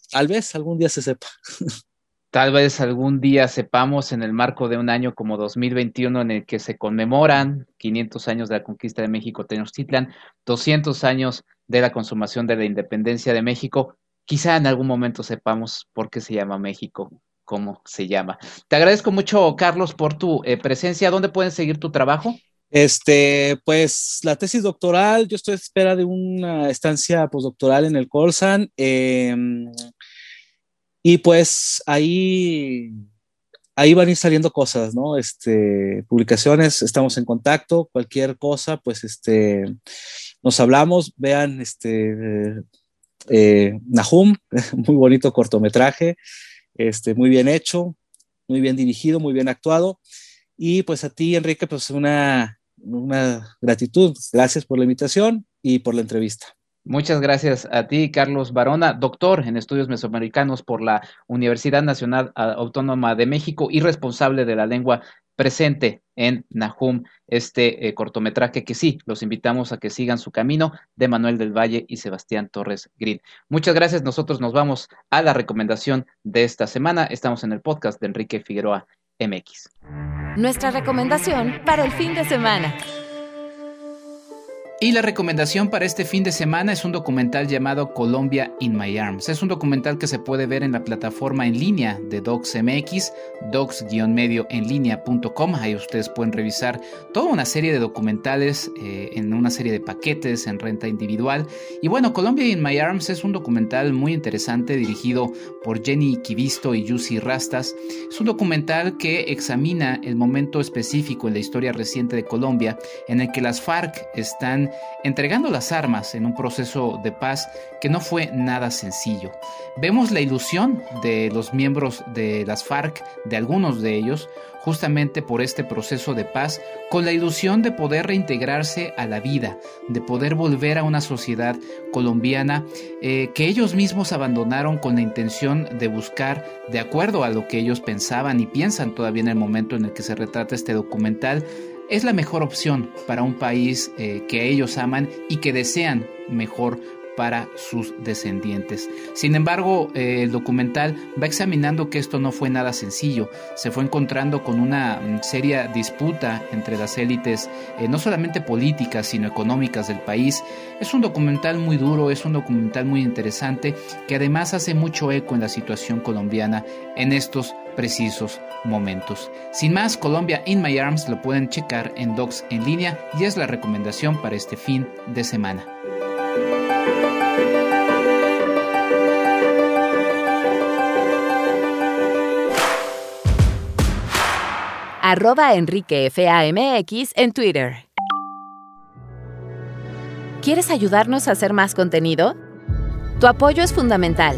tal vez algún día se sepa. <laughs> Tal vez algún día sepamos en el marco de un año como 2021 en el que se conmemoran 500 años de la conquista de México Tenochtitlan, 200 años de la consumación de la independencia de México, quizá en algún momento sepamos por qué se llama México, cómo se llama. Te agradezco mucho, Carlos, por tu eh, presencia. ¿Dónde pueden seguir tu trabajo? Este, pues la tesis doctoral, yo estoy a espera de una estancia postdoctoral en el Colsan. Em, y pues ahí, ahí van a ir saliendo cosas, ¿no? Este, publicaciones, estamos en contacto, cualquier cosa, pues este, nos hablamos, vean este, eh, Nahum, <laughs> muy bonito cortometraje, este, muy bien hecho, muy bien dirigido, muy bien actuado. Y pues a ti, Enrique, pues una, una gratitud. Gracias por la invitación y por la entrevista. Muchas gracias a ti, Carlos Barona, doctor en estudios mesoamericanos por la Universidad Nacional Autónoma de México y responsable de la lengua presente en Nahum, este eh, cortometraje que sí, los invitamos a que sigan su camino de Manuel del Valle y Sebastián Torres Green. Muchas gracias, nosotros nos vamos a la recomendación de esta semana. Estamos en el podcast de Enrique Figueroa MX. Nuestra recomendación para el fin de semana. Y la recomendación para este fin de semana es un documental llamado Colombia in My Arms. Es un documental que se puede ver en la plataforma en línea de DocsMX, docs-medio en línea.com. Ahí ustedes pueden revisar toda una serie de documentales eh, en una serie de paquetes en renta individual. Y bueno, Colombia in My Arms es un documental muy interesante dirigido por Jenny Kivisto y Yusi Rastas. Es un documental que examina el momento específico en la historia reciente de Colombia en el que las FARC están entregando las armas en un proceso de paz que no fue nada sencillo. Vemos la ilusión de los miembros de las FARC, de algunos de ellos, justamente por este proceso de paz, con la ilusión de poder reintegrarse a la vida, de poder volver a una sociedad colombiana eh, que ellos mismos abandonaron con la intención de buscar, de acuerdo a lo que ellos pensaban y piensan todavía en el momento en el que se retrata este documental, es la mejor opción para un país eh, que ellos aman y que desean mejor para sus descendientes. Sin embargo, eh, el documental va examinando que esto no fue nada sencillo. Se fue encontrando con una mm, seria disputa entre las élites, eh, no solamente políticas, sino económicas del país. Es un documental muy duro, es un documental muy interesante, que además hace mucho eco en la situación colombiana en estos precisos momentos. Sin más, Colombia in My Arms lo pueden checar en Docs en línea y es la recomendación para este fin de semana. arroba en Twitter. ¿Quieres ayudarnos a hacer más contenido? Tu apoyo es fundamental.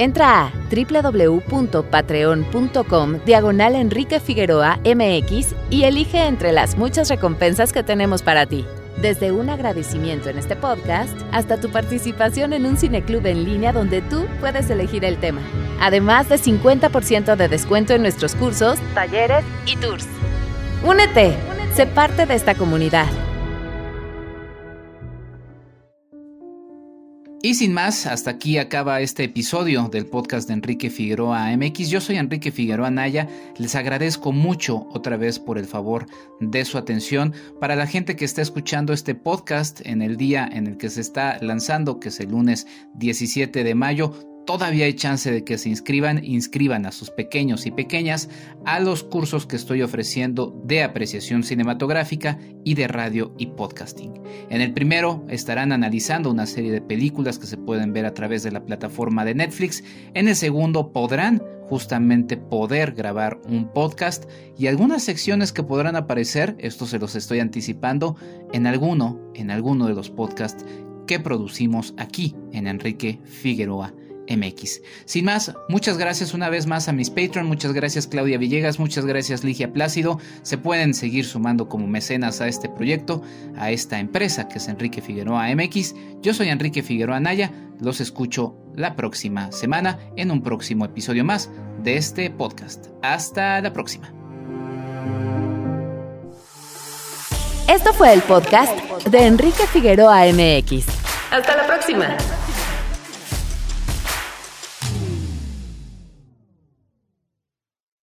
Entra a www.patreon.com diagonal Enrique Figueroa MX y elige entre las muchas recompensas que tenemos para ti. Desde un agradecimiento en este podcast hasta tu participación en un cineclub en línea donde tú puedes elegir el tema. Además de 50% de descuento en nuestros cursos, talleres y tours. Únete, sé parte de esta comunidad. Y sin más, hasta aquí acaba este episodio del podcast de Enrique Figueroa MX. Yo soy Enrique Figueroa Naya. Les agradezco mucho otra vez por el favor de su atención. Para la gente que está escuchando este podcast en el día en el que se está lanzando, que es el lunes 17 de mayo, todavía hay chance de que se inscriban, inscriban a sus pequeños y pequeñas a los cursos que estoy ofreciendo de apreciación cinematográfica y de radio y podcasting. En el primero estarán analizando una serie de películas que se pueden ver a través de la plataforma de Netflix. En el segundo podrán justamente poder grabar un podcast y algunas secciones que podrán aparecer, esto se los estoy anticipando, en alguno, en alguno de los podcasts que producimos aquí en Enrique Figueroa MX. Sin más, muchas gracias una vez más a mis Patreon, muchas gracias Claudia Villegas, muchas gracias Ligia Plácido. Se pueden seguir sumando como mecenas a este proyecto, a esta empresa que es Enrique Figueroa MX. Yo soy Enrique Figueroa Naya, los escucho la próxima semana en un próximo episodio más de este podcast. Hasta la próxima. Esto fue el podcast de Enrique Figueroa MX. Hasta la próxima.